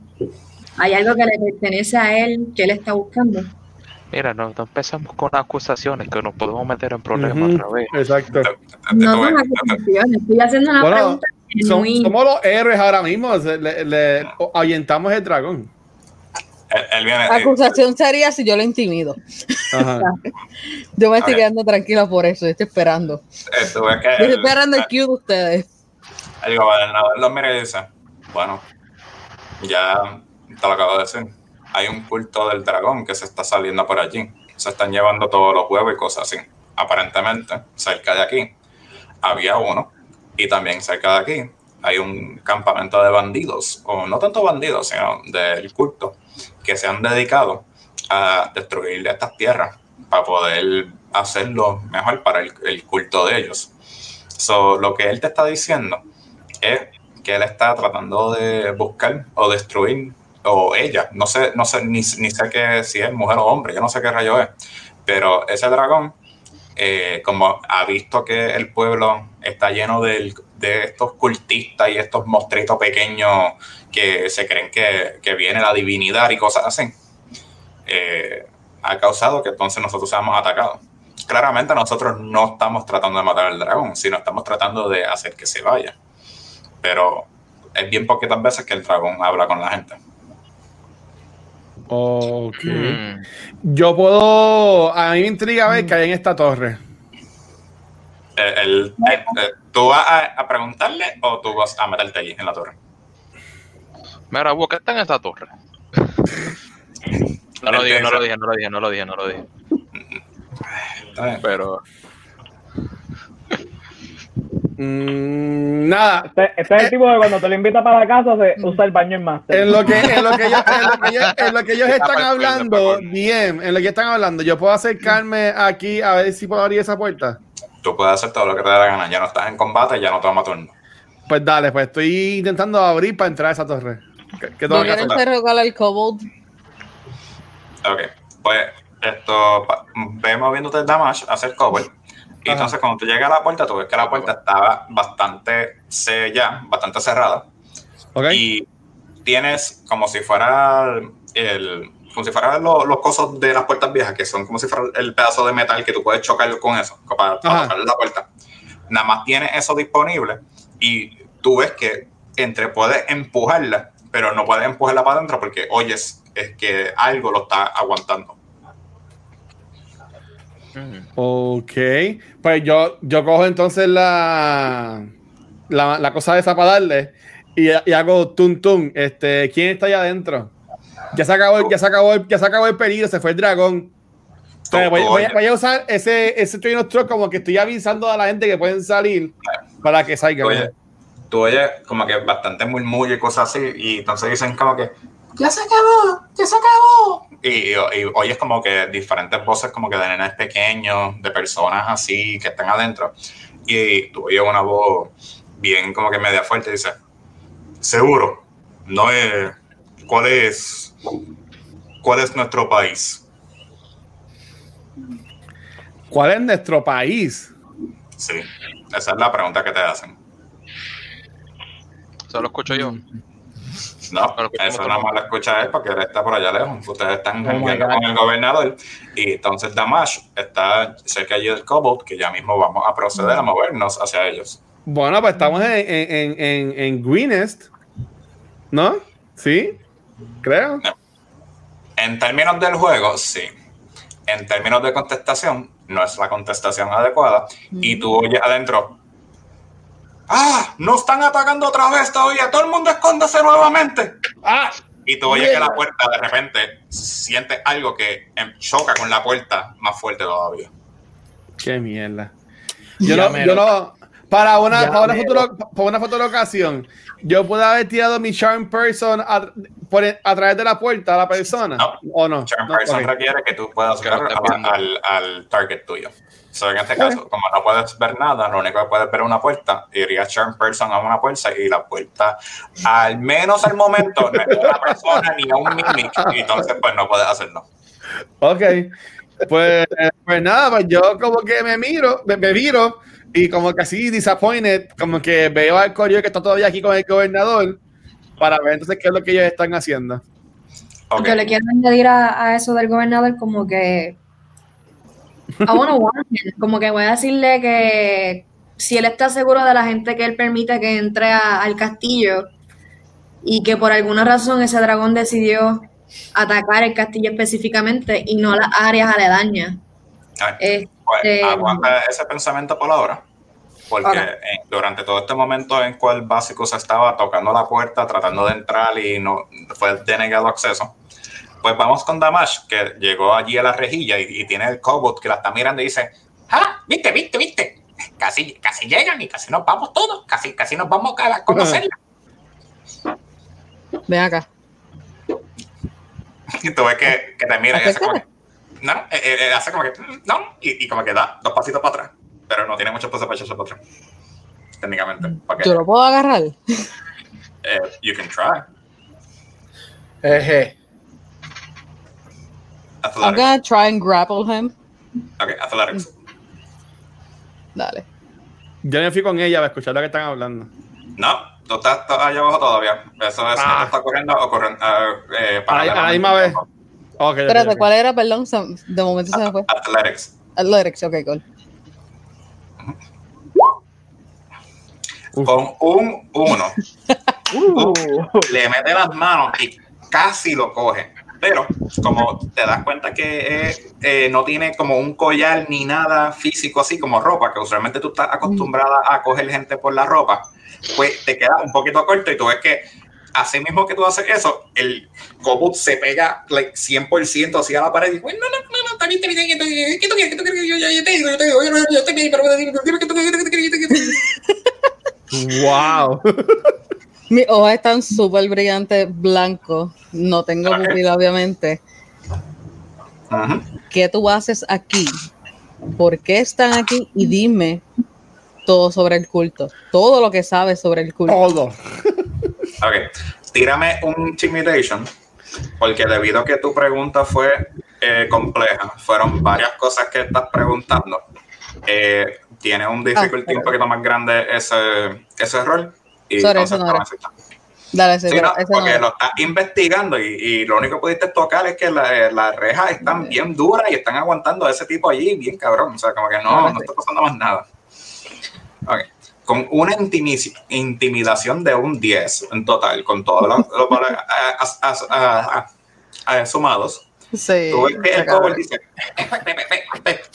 Hay algo que le pertenece a él, que él está buscando. Mira, no, empezamos con acusaciones que nos podemos meter en problemas otra vez. Exacto. No son acusaciones, estoy haciendo una pregunta. Somos los héroes ahora mismo, le, le ahuyentamos el dragón. La acusación sería si yo lo intimido. yo me estoy quedando tranquila por eso, estoy esperando. estoy esperando el cue de ustedes. El gobernador lo mira y dice, bueno, ya te lo acabo de decir, hay un culto del dragón que se está saliendo por allí. Se están llevando todos los huevos y cosas así. Aparentemente, cerca de aquí, había uno. Y también cerca de aquí hay un campamento de bandidos, o no tanto bandidos, sino del culto, que se han dedicado a destruir estas tierras para poder hacerlo mejor para el, culto de ellos. So, lo que él te está diciendo es que él está tratando de buscar o destruir, o ella, no sé, no sé ni, ni sé que si es mujer o hombre, yo no sé qué rayo es, pero ese dragón, eh, como ha visto que el pueblo está lleno de estos cultistas y estos monstruitos pequeños que se creen que, viene la divinidad y cosas así, eh, ha causado que entonces nosotros seamos atacados. Claramente nosotros no estamos tratando de matar al dragón, sino estamos tratando de hacer que se vaya. Pero es bien poquitas veces que el dragón habla con la gente. Ok. Hmm. Yo puedo. A mí me intriga ver que hay en esta torre. El, ¿Tú vas a, preguntarle o tú vas a meterte allí en la torre? Mira, ¿qué está en esa torre? no lo dije, no lo dije, no lo dije, no lo dije, no lo dije. Pero. Mm, nada. Este, este, es el tipo de cuando te lo invita para la casa se usa el baño en máster. En lo que, en lo que, ellos, en lo que ellos, están hablando, bien, en lo que están hablando, yo puedo acercarme aquí a ver si puedo abrir esa puerta. Tú puedes hacer todo lo que te dé la gana. Ya no estás en combate, ya no toma turno. Pues dale, pues estoy intentando abrir para entrar a esa torre. ¿Qué, qué tengo que hacer? el kobold? Ok, pues esto, ve moviéndote el damage, hacer cover. Y entonces cuando tú llegas a la puerta, tú ves que la puerta estaba bastante sellada, bastante cerrada. Y tienes como si fuera el, como si fueran los, los cosos de las puertas viejas, que son como si fuera el pedazo de metal que tú puedes chocar con eso, para, para la puerta. Nada más tiene eso disponible y tú ves que entre puedes empujarla, pero no puedes empujarla para adentro porque oyes es que algo lo está aguantando. Ok, pues yo, yo cojo entonces la, la, cosa de esa para darle y, hago tum tum. Este, ¿Quién está allá adentro? Ya se acabó, ya se acabó, ya se acabó el peligro, se fue el dragón. voy, a usar ese, ese train truck como que estoy avisando a la gente que pueden salir para que salgan. Oye, tú oyes como que bastante murmullo y cosas así, y entonces dicen como que ya se acabó, ya se acabó. Y, y, oyes como que diferentes voces como que de nenes pequeños, de personas así que están adentro. Y tú oyes una voz bien como que media fuerte y dice, seguro, no es, ¿cuál es, cuál es nuestro país? ¿Cuál es nuestro país? Sí, esa es la pregunta que te hacen. Eso lo escucho yo. No, eso nada más lo escucha él porque él está por allá lejos. Ustedes están oh con el gobernador y entonces Damash está cerca allí del Cobalt, que ya mismo vamos a proceder a movernos hacia ellos. Bueno, pues estamos en, en, en, en Greenest, ¿no? ¿Sí? Creo. En términos del juego, sí. En términos de contestación, no es la contestación adecuada. Y tú oyes adentro, ¡Ah! ¡No están atacando otra vez todavía! ¡Todo el mundo escóndase nuevamente! ¡Ah! Y tú oyes que la puerta de repente siente algo que em, choca con la puerta más fuerte todavía. ¡Qué mierda! Yo no, yo no, para una, para una, futuro, para una fotolocación, yo puedo haber tirado mi Charm Person a, por, a través de la puerta a la persona. No, ¿O no? Charm Person requiere que tú puedas ver al, al target tuyo. So, en este caso, como no puedes ver nada, lo único que puedes ver es una puerta, iría Charm Person a una puerta y la puerta, al menos al momento, no es una persona ni a un mimic, y entonces pues no puedes hacerlo. Ok, pues, pues nada, pues yo como que me miro, me, me miro y como que así disappointed, como que veo al corio que está todavía aquí con el gobernador para ver entonces qué es lo que ellos están haciendo. Okay. Yo le quiero añadir a, a eso del gobernador como que como que voy a decirle que si él está seguro de la gente que él permite que entre al castillo y que por alguna razón ese dragón decidió atacar el castillo específicamente y no las áreas aledañas. Este, pues, aguanta ese pensamiento por ahora, porque durante todo este momento en cual Básico se estaba tocando la puerta, tratando de entrar y no fue denegado acceso, pues vamos con Damash, que llegó allí a la rejilla y, tiene el cobot que la está mirando y dice, ah, viste, viste, viste, casi, casi llegan y casi nos vamos todos, casi, casi nos vamos a conocerla. Ven acá. Y tú ves que, que te mira y hace como que, no, eh, eh, eh, hace como que, no, y, como que da dos pasitos para atrás, pero no tiene mucho espacio para echarse para atrás, técnicamente. ¿Yo lo puedo agarrar? you can try. Eh, Athletics. I'm gonna try and grapple him. Ok, athletics. Dale. Yo me fui con ella a escuchar lo que están hablando. No, tú estás allá abajo todavía. Eso es, ah. está corriendo o corriendo. Eh, para a, la misma vez. Okay, Espérate, ¿cuál era? Perdón, de momento se me fue. Athletics. Athletics, ok, cool. Con un 1, le mete las manos y casi lo coge pero como te das cuenta que eh, eh, no tiene como un collar ni nada físico así como ropa, que usualmente tú estás acostumbrada a coger gente por la ropa, pues te queda un poquito corto y tú ves que así mismo que tú haces eso, el Cobot se pega like, 100% hacia la pared y dice, no, no, no, no, está bien, está bien, ¿qué tú quieres? ¿Qué tú quieres? Yo, yo te digo, yo te digo, yo, yo, yo te digo, pero dime que tú quieres. Wow. Mis ojos están súper brillantes, blancos. No tengo Ok. pupila, obviamente. Ajá. ¿Qué tú haces aquí? ¿Por qué están aquí? Y dime todo sobre el culto. Todo lo que sabes sobre el culto. Todo. Ok, tírame un intimidation, porque debido a que tu pregunta fue eh, compleja, fueron varias cosas que estás preguntando. Eh, tiene un difficulty Ah, un poquito más grande ese, ese rol. Y Sorry, entonces eso no Dale, Sí, no, no porque era. lo estás investigando y, y lo único que pudiste tocar es que la- las rejas están bien duras y están aguantando a ese tipo allí bien cabrón. O sea, como que no, Ahora no está pasando más nada. Ok. Con una intimi- intimidación de un 10 en total, con todos los, los valores sumados, Sí, tú ves que el acabó.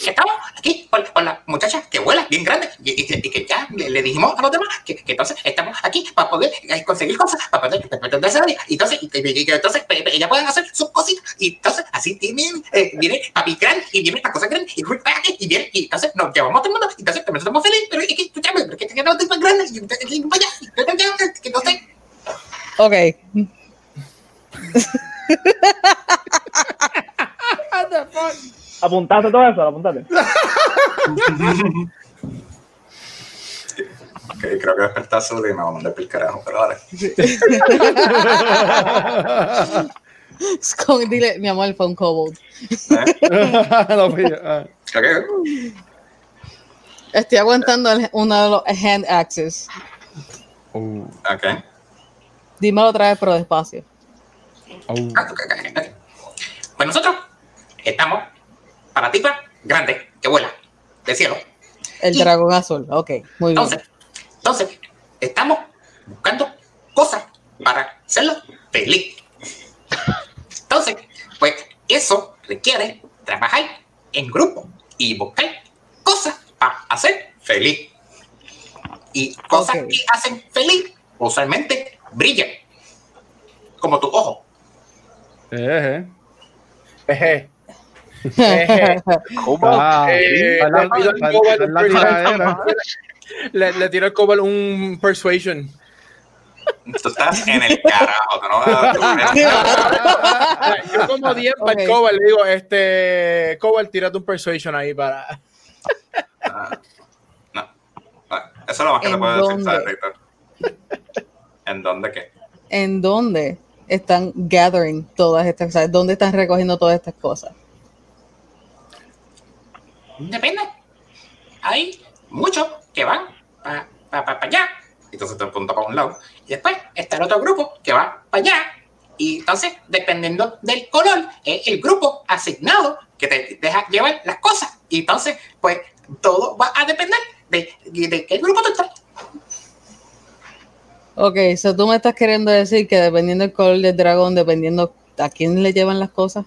Estamos aquí con, con la muchacha que vuela bien grande y, y que- y que ya le, le dijimos a los demás que, que entonces estamos aquí para poder eh, conseguir cosas, para poder defenderse de ella. Y entonces, y, y- y que entonces pe- pe- ellas pueden hacer sus cositas. Y entonces, así tienen, eh, viene papi grande y viene para cosas grandes y aquí y viene. Y entonces nos llevamos a todo el mundo. Y entonces también estamos felices. Pero es que, escúchame, pero es que no estoy más grande. Y vaya, y entonces, que no sé. Ok. Apuntaste todo eso, apuntaste. Ok, creo que despertar su y me va a mandar el carajo, pero vale. Con- dile, mi amor, fue un kobold. ¿Eh? Ah. Ok. Estoy aguantando el- uno de los hand axes. Ok. Dímelo otra vez, pero despacio. Ah, ok. Pues nosotros estamos para tipa grande que vuela del cielo. El dragón azul. Ok, muy bien. Entonces, entonces estamos buscando cosas para hacerlo feliz. Entonces, pues eso requiere trabajar en grupo y buscar cosas para hacer feliz. Y cosas que hacen feliz usualmente brillan. Como tu ojo. Eh, Eje. Eje. Ah, Eh, le tiro el el el cover un persuasion. Tú estás en el carajo. no vas a- Yo como 10 para el Ok. cover le digo, este, cover, tírate un persuasion ahí para... Ah, no. Ah, Eso es lo más que te ¿En puedo decir. ¿En dónde qué? ¿En dónde están gathering todas estas cosas? ¿Dónde están recogiendo todas estas cosas? Depende. Hay muchos que van para allá. Entonces te apunta para un lado. Y después está el otro grupo que va para allá. Y entonces, dependiendo del color, es el grupo asignado que te deja llevar las cosas. Y entonces, pues, todo va a depender de, de qué grupo tú estás. Ok, so tú me estás queriendo decir que dependiendo del color del dragón, dependiendo a quién le llevan las cosas.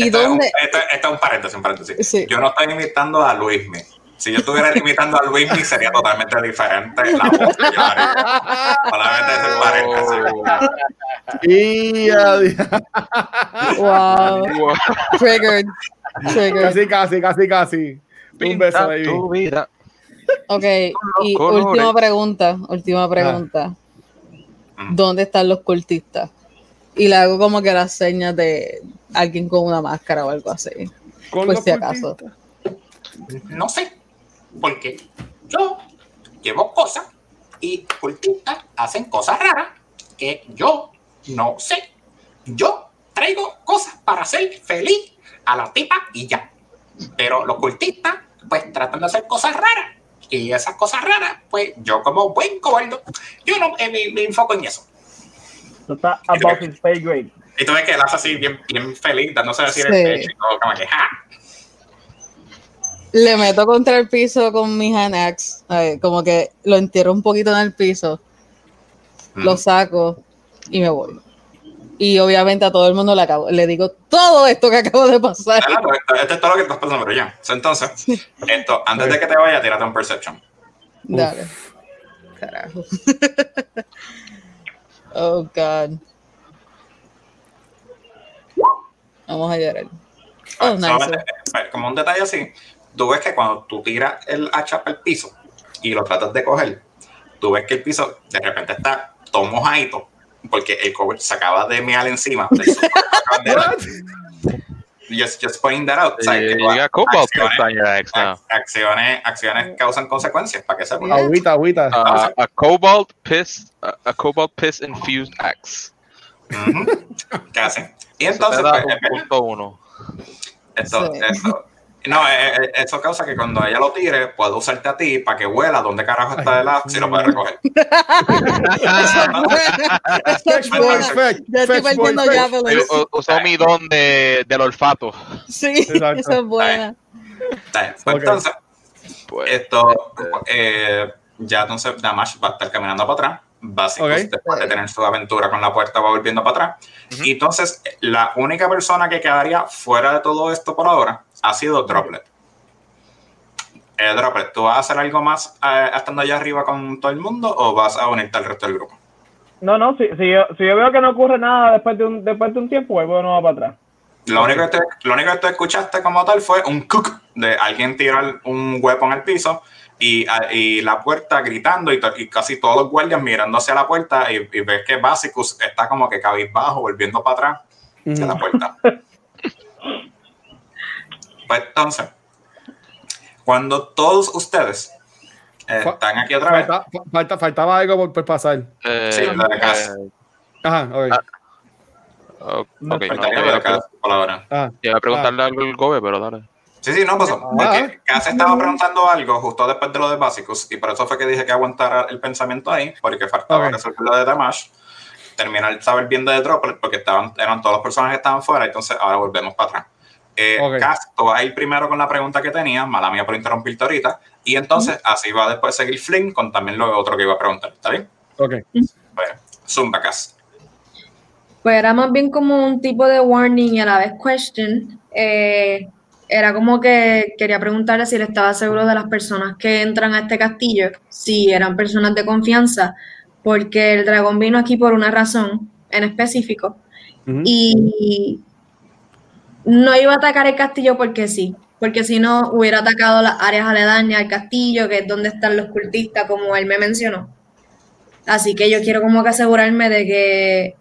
ok. ¿Y Esto es un- dónde? Esto, esto es un paréntesis, un paréntesis. Sí. Yo no estoy imitando a Luismi. Si yo estuviera imitando a Luismi, sería totalmente diferente la voz que yo haría. Solamente es un paréntesis. y adiós. Wow. Wow. Triggered. Triggered. Casi, casi, casi, casi. Un Pinta beso, baby. tu vida. Ok, y última pregunta, última pregunta. Mm. ¿Dónde están los cultistas? Y le hago como que las señas de alguien con una máscara o algo así. Con Pues si acaso. No sé, porque yo llevo cosas y cultistas hacen cosas raras que yo no sé. Yo traigo cosas para hacer feliz a la tipa y ya. Pero los cultistas, pues tratan de hacer cosas raras. Y esas cosas raras, pues yo como buen cobardo, yo no eh, me, me enfoco en eso. Eso está above his pay grade. Y tú ves que él hace así bien, bien feliz, dándose así sí. el pecho y todo, como que ¡ja! Le meto contra el piso con mi hand axe, como que lo entierro un poquito en el piso, mm. lo saco y me voy. Y obviamente a todo el mundo le, acabo, le digo todo esto que acabo de pasar. Claro, esto, esto, es todo lo que estás pasando, pero ya. Entonces, esto, antes de que te vaya, tírate un perception. Dale. Carajo. oh, God. Vamos a llorar. Oh, nice. Eh, como un detalle así, tú ves que cuando tú tiras el hacha al piso y lo tratas de coger, tú ves que el piso de repente está todo mojadito porque el cover se acaba de mear encima. just, just pointing that out. acciones, acciones, acciones, causan consecuencias para que se Agüita, agüita. Uh, a cobalt piss, a, a cobalt piss infused axe. ¿Qué hacen? Y entonces, pues, punto uno. Esto, sí. esto, no, eh, eh, eso causa que cuando ella lo tire, puede usarte a ti para que huela dónde carajo está el axe y lo puede recoger. Usó mi don de, del olfato. Sí, eso es buena. Pues entonces, pues, esto, eh, ya entonces Damash va a estar caminando para atrás básicos después de tener su aventura con la puerta va volviendo para atrás. Y entonces, la única persona que quedaría fuera de todo esto por ahora ha sido Droplet. Eh, Droplet, ¿tú vas a hacer algo más eh, estando allá arriba con todo el mundo o vas a unirte al resto del grupo? No, no, si, si, yo, si yo veo que no ocurre nada después de un, después de un tiempo, vuelvo de nuevo para atrás. Lo único, que te, lo único que tú escuchaste como tal fue un cook de alguien tirar un huevo en el piso y, y, la puerta gritando y, y, casi todos los guardias mirando hacia la puerta y, y, ves que Basicus está como que cabizbajo volviendo para atrás de la puerta. pues entonces, cuando todos ustedes eh, están aquí otra vez. Falta, faltaba algo por, por pasar. Eh, sí, la de casa. eh, Ajá, ok. Ah, ok, no, casa por ahora. Ah, Iba a preguntarle algo al Gobe, pero dale. Sí, sí, no pasó. Porque Cass estaba preguntando algo justo después de lo de básicos y por eso fue que dije que aguantara el pensamiento ahí, porque faltaba Ok. resolver lo de Damash, terminar el saber bien de Droplet, porque estaban, eran todos los personajes que estaban fuera, entonces ahora volvemos para atrás. Eh. Cass, tú vas a ir primero con la pregunta que tenía, mala mía por interrumpirte ahorita, y entonces así va después seguir Flynn con también lo otro que iba a preguntar, ¿está bien? ok. Bueno, Zumba, Cass. Pues era más bien como un tipo de warning y a la vez question. Eh, era como que quería preguntarle si él estaba seguro de las personas que entran a este castillo, si eran personas de confianza, porque el dragón vino aquí por una razón en específico y no iba a atacar el castillo porque sí, porque si no hubiera atacado las áreas aledañas al castillo, que es donde están los cultistas, como él me mencionó. Así que yo quiero como que asegurarme de que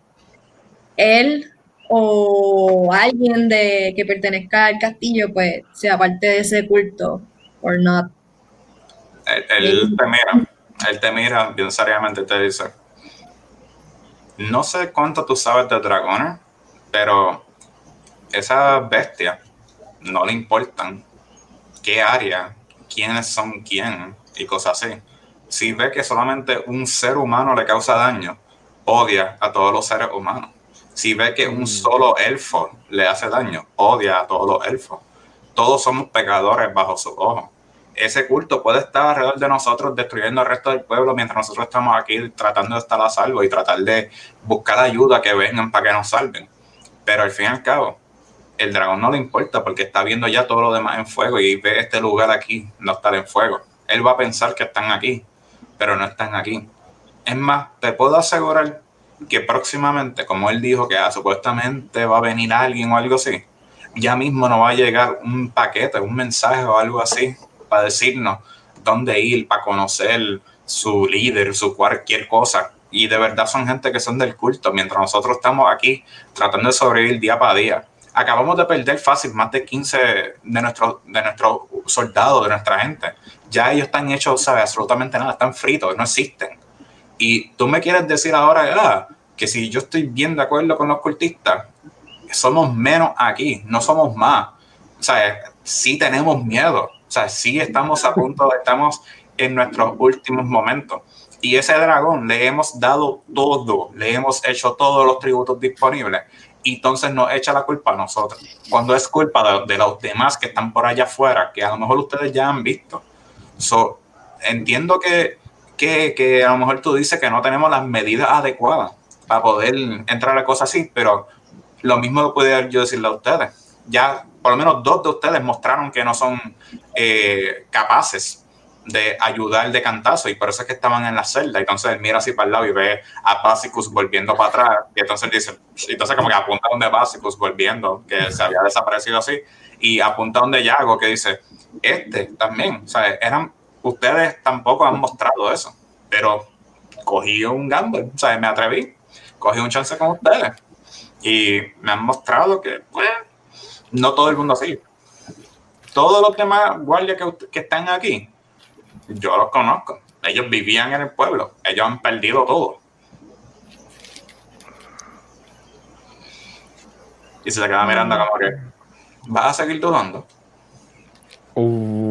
él o alguien de que pertenezca al castillo, pues sea parte de ese culto, or not. Él, te mira, él te mira bien seriamente y te dice, no sé cuánto tú sabes de dragones, pero esas bestias no le importan qué área, quiénes son quién y cosas así. Si ve que solamente un ser humano le causa daño, odia a todos los seres humanos. Si ve que un solo elfo le hace daño, odia a todos los elfos. Todos somos pecadores bajo su ojo. Ese culto puede estar alrededor de nosotros destruyendo al resto del pueblo mientras nosotros estamos aquí tratando de estar a salvo y tratar de buscar ayuda que vengan para que nos salven. Pero al fin y al cabo, el dragón no le importa porque está viendo ya todo lo demás en fuego y ve este lugar aquí no estar en fuego. Él va a pensar que están aquí, pero no están aquí. Es más, te puedo asegurar que próximamente, como él dijo que ah, supuestamente va a venir alguien o algo así, ya mismo nos va a llegar un paquete, un mensaje o algo así para decirnos dónde ir, para conocer su líder, su cualquier cosa. Y de verdad son gente que son del culto, mientras nosotros estamos aquí tratando de sobrevivir día para día. Acabamos de perder fácil más de 15 de nuestros de soldados, de nuestra gente. Ya ellos están hechos, ¿sabes? Absolutamente nada, están fritos, no existen. Y tú me quieres decir ahora ah, que si yo estoy bien de acuerdo con los cultistas, somos menos aquí, no somos más. O sea, sí tenemos miedo. O sea, sí estamos a punto, estamos en nuestros últimos momentos. Y ese dragón le hemos dado todo, le hemos hecho todos los tributos disponibles. y entonces nos echa la culpa a nosotros. Cuando es culpa de, los demás que están por allá afuera, que a lo mejor ustedes ya han visto. So, entiendo que, que, que a lo mejor tú dices que no tenemos las medidas adecuadas para poder entrar a cosas así, pero lo mismo lo yo decirle a ustedes. Ya por lo menos dos de ustedes mostraron que no son eh, capaces de ayudar de cantazo y por eso es que estaban en la celda. Entonces él mira así para el lado y ve a Basicus volviendo para atrás y entonces dice, entonces como que apunta donde Basicus volviendo, que se había desaparecido así, y apunta donde Yago que dice, este también, o sea, eran, ustedes tampoco han mostrado eso, pero cogí un gamble, o sea, me atreví, cogí un chance con ustedes y me han mostrado que, pues, no todo el mundo así. Todos los demás guardias que, que están aquí, yo los conozco. Ellos vivían en el pueblo. Ellos han perdido todo. Y se le queda mirando como que, ¿vas a seguir dudando? Uh,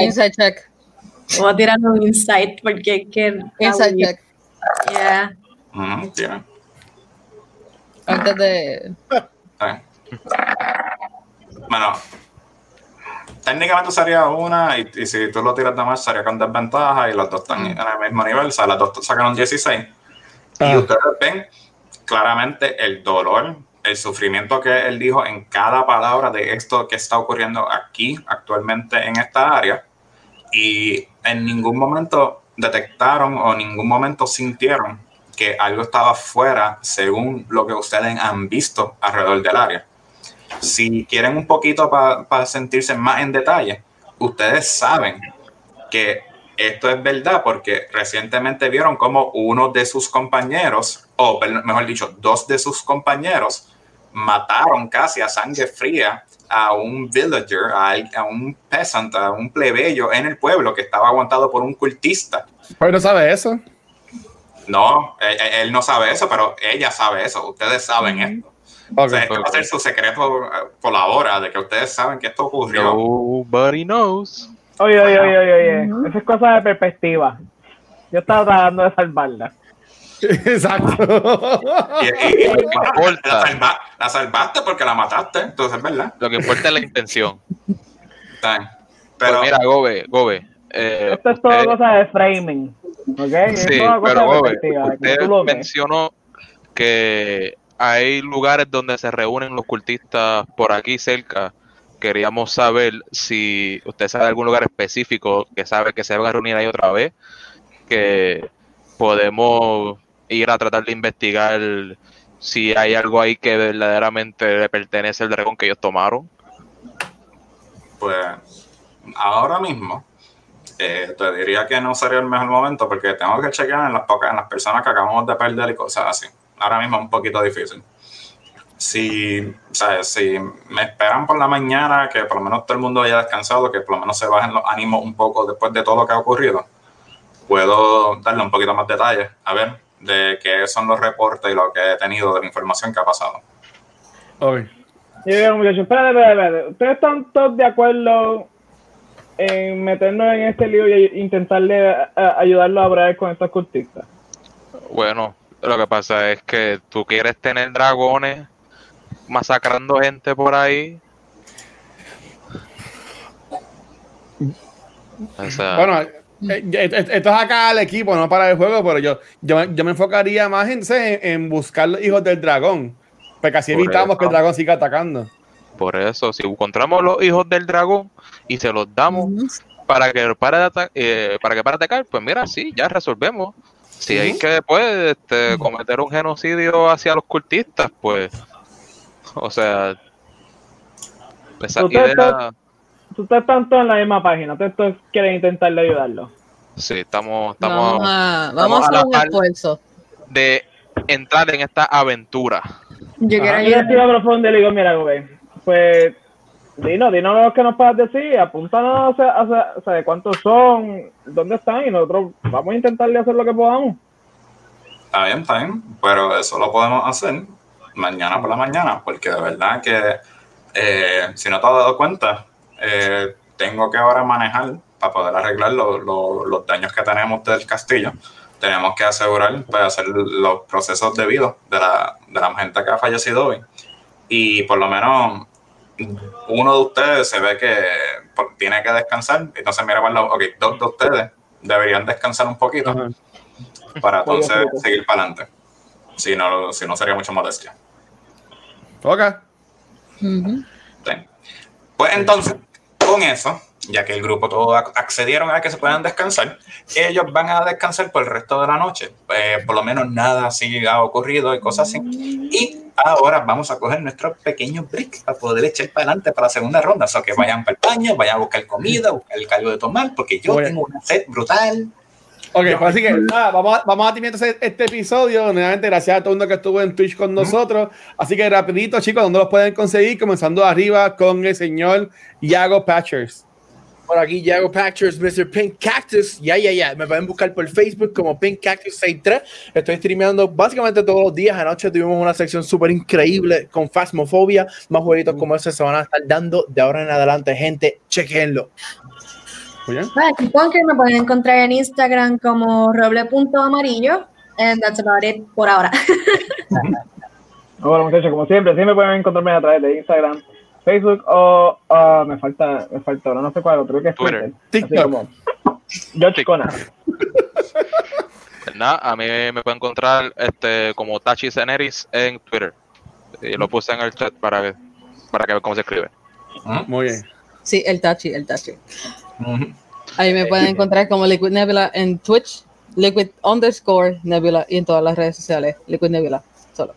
insight check. Vamos a tirar un insight porque que insight check. Yeah. Mm, Antes de. Bueno, técnicamente sería una, y, si tú lo tiras de más, sería con desventaja, y los dos están en el mismo nivel, o sea, las dos sacaron 16. Y ah. ustedes ven claramente el dolor, el sufrimiento que él dijo en cada palabra de esto que está ocurriendo aquí actualmente en esta área. Y en ningún momento detectaron o en ningún momento sintieron que algo estaba fuera según lo que ustedes han visto alrededor del área si quieren un poquito para sentirse más en detalle, ustedes saben que esto es verdad porque recientemente vieron como uno de sus compañeros, o mejor dicho, dos de sus compañeros, mataron casi a sangre fría a un villager, a, un peasant, a un plebeyo en el pueblo que estaba aguantado por un cultista. ¿Pero no sabe eso? No, él, e, él, no sabe eso, pero ella sabe eso. Ustedes saben esto. O sea, este va a ser su secreto eh, por la hora de que ustedes saben que esto ocurrió. Nobody knows. Oye, oye, oye, oye, oye. Esa es cosa de perspectiva. Yo estaba tratando de salvarla. Exacto. Y, lo que importa, la, salvaste porque la mataste, entonces es verdad. Lo que importa es la intención. Pero, pues mira, Gobe, Gobe. Eh, Esto es todo cosa de framing. ¿Ok? Sí, pero Gobe, usted mencionó que hay lugares donde se reúnen los cultistas por aquí cerca. Queríamos saber si usted sabe de algún lugar específico que sabe que se van a reunir ahí otra vez, que podemos ir a tratar de investigar si hay algo ahí que verdaderamente le pertenece al dragón que ellos tomaron. Pues ahora mismo eh, te diría que no sería el mejor momento porque tengo que chequear en las pocas, en las personas que acabamos de perder y cosas así ahora mismo es un poquito difícil. Si, si me esperan por la mañana, que por lo menos todo el mundo haya descansado, que por lo menos se bajen los ánimos un poco después de todo lo que ha ocurrido, puedo darle un poquito más detalles, a ver, de qué son los reportes y lo que he tenido de la información que ha pasado. Ok. Yo muchachos, espérate, espérate, espérate. ¿Ustedes están todos de acuerdo en meternos en este lío y intentarle eh, ayudarlo a hablar con estos cultistas? Bueno, lo que pasa es que tú quieres tener dragones masacrando gente por ahí. bueno, esto es acá al equipo, no para el juego, pero yo, yo, me enfocaría más en, en, buscar los hijos del dragón, porque así evitamos que el dragón siga atacando. Por eso, si encontramos los hijos del dragón y se los damos para que para de eh, para que para atacar, pues mira, sí, ya resolvemos. Si hay que después este, cometer un genocidio hacia los cultistas, pues, o sea, esa ¿Usted idea... Ustedes están todos en la misma página, ustedes quieren intentar ayudarlo. Sí, estamos, estamos, vamos a, vamos a hacer un esfuerzo. De entrar en esta aventura. Yo quiero ayudar. profundo y le digo, mira, güey, pues Dinos, dinos lo que nos puedas decir, apúntanos a, a, cuántos son, dónde están y nosotros vamos a intentarle hacer lo que podamos. Está bien, está bien, pero eso lo podemos hacer mañana por la mañana, porque de verdad que eh, si no te has dado cuenta, eh, tengo que ahora manejar para poder arreglar los daños que tenemos del castillo, tenemos que asegurar pues, hacer los procesos debidos de la, de la gente que ha fallecido hoy. Y por lo menos uno de ustedes se ve que tiene que descansar, entonces mira, bueno, ok, dos de ustedes deberían descansar un poquito para entonces seguir para adelante. Si no, si no sería mucha modestia. Ok. Pues entonces, con eso, ya que el grupo todo accedieron a que se puedan descansar, ellos van a descansar por el resto de la noche. Eh, por lo menos nada así ha ocurrido y cosas así. Y ahora vamos a coger nuestro pequeño break para poder echar para adelante para la segunda ronda. O sea, que vayan para el baño, vayan a buscar comida, buscar el caldo de tomar, porque yo tengo una sed brutal. Ok, pues así que nada, vamos a, vamos a terminar este episodio. Nuevamente, gracias a todo el mundo que estuvo en Twitch con nosotros. Así que rapidito, chicos, ¿dónde los pueden conseguir? Comenzando arriba con el señor Yago Patchers. Por aquí, Yago Patchers, Mr. Pink Cactus. Ya, ya, ya. Me pueden buscar por Facebook como Pink Cactus 63. Estoy streameando básicamente todos los días. Anoche tuvimos una sección súper increíble con Phasmophobia. Más jueguitos como ese se van a estar dando de ahora en adelante, gente. Chequenlo. Bueno, que me pueden encontrar en Instagram como roble.amarillo. And that's about it por ahora. bueno, muchachos, como siempre, siempre pueden encontrarme a través de Instagram, Facebook o uh, me falta, me falta ahora, no sé cuál, creo que es Twitter. Twitter. Así como George Conan. Pues nada, a mí me pueden encontrar este, como Tachi Ceneris en Twitter. Y lo puse en el chat para, para que vean cómo se escribe. Muy bien. Sí, el Tachi, el Tachi. Ahí me pueden encontrar como Liquid Nebula en Twitch, Liquid underscore Nebula y en todas las redes sociales, Liquid Nebula, solo.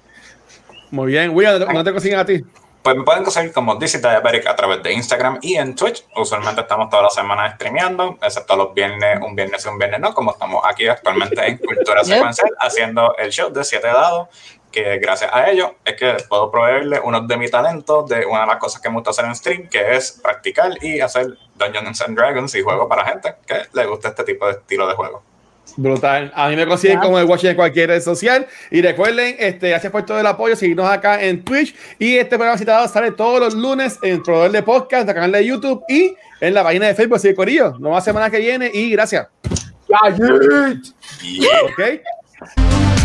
Muy bien, William, ¿no te consiguen a ti? Pues me pueden conseguir como DC Diabetic a través de Instagram y en Twitch. Usualmente estamos todas las semanas streameando, excepto los viernes, un viernes y un viernes no, como estamos aquí actualmente en Cultura Secuencial haciendo el show de siete dados que gracias a ello es que puedo proveerle uno de mis talentos de una de las cosas que me gusta hacer en stream, que es practicar y hacer Dungeons and Dragons y juego para gente que le gusta este tipo de estilo de juego. Brutal. A mí me consiguen como el Watch en cualquier red social. Y recuerden, este, gracias por todo el apoyo. Seguirnos acá en Twitch. Y este programa citado sale todos los lunes en el proveedor de podcast, en el canal de YouTube y en la página de Facebook. Así de Corillo. Nos vemos la semana que viene y gracias. Yeah. Ok.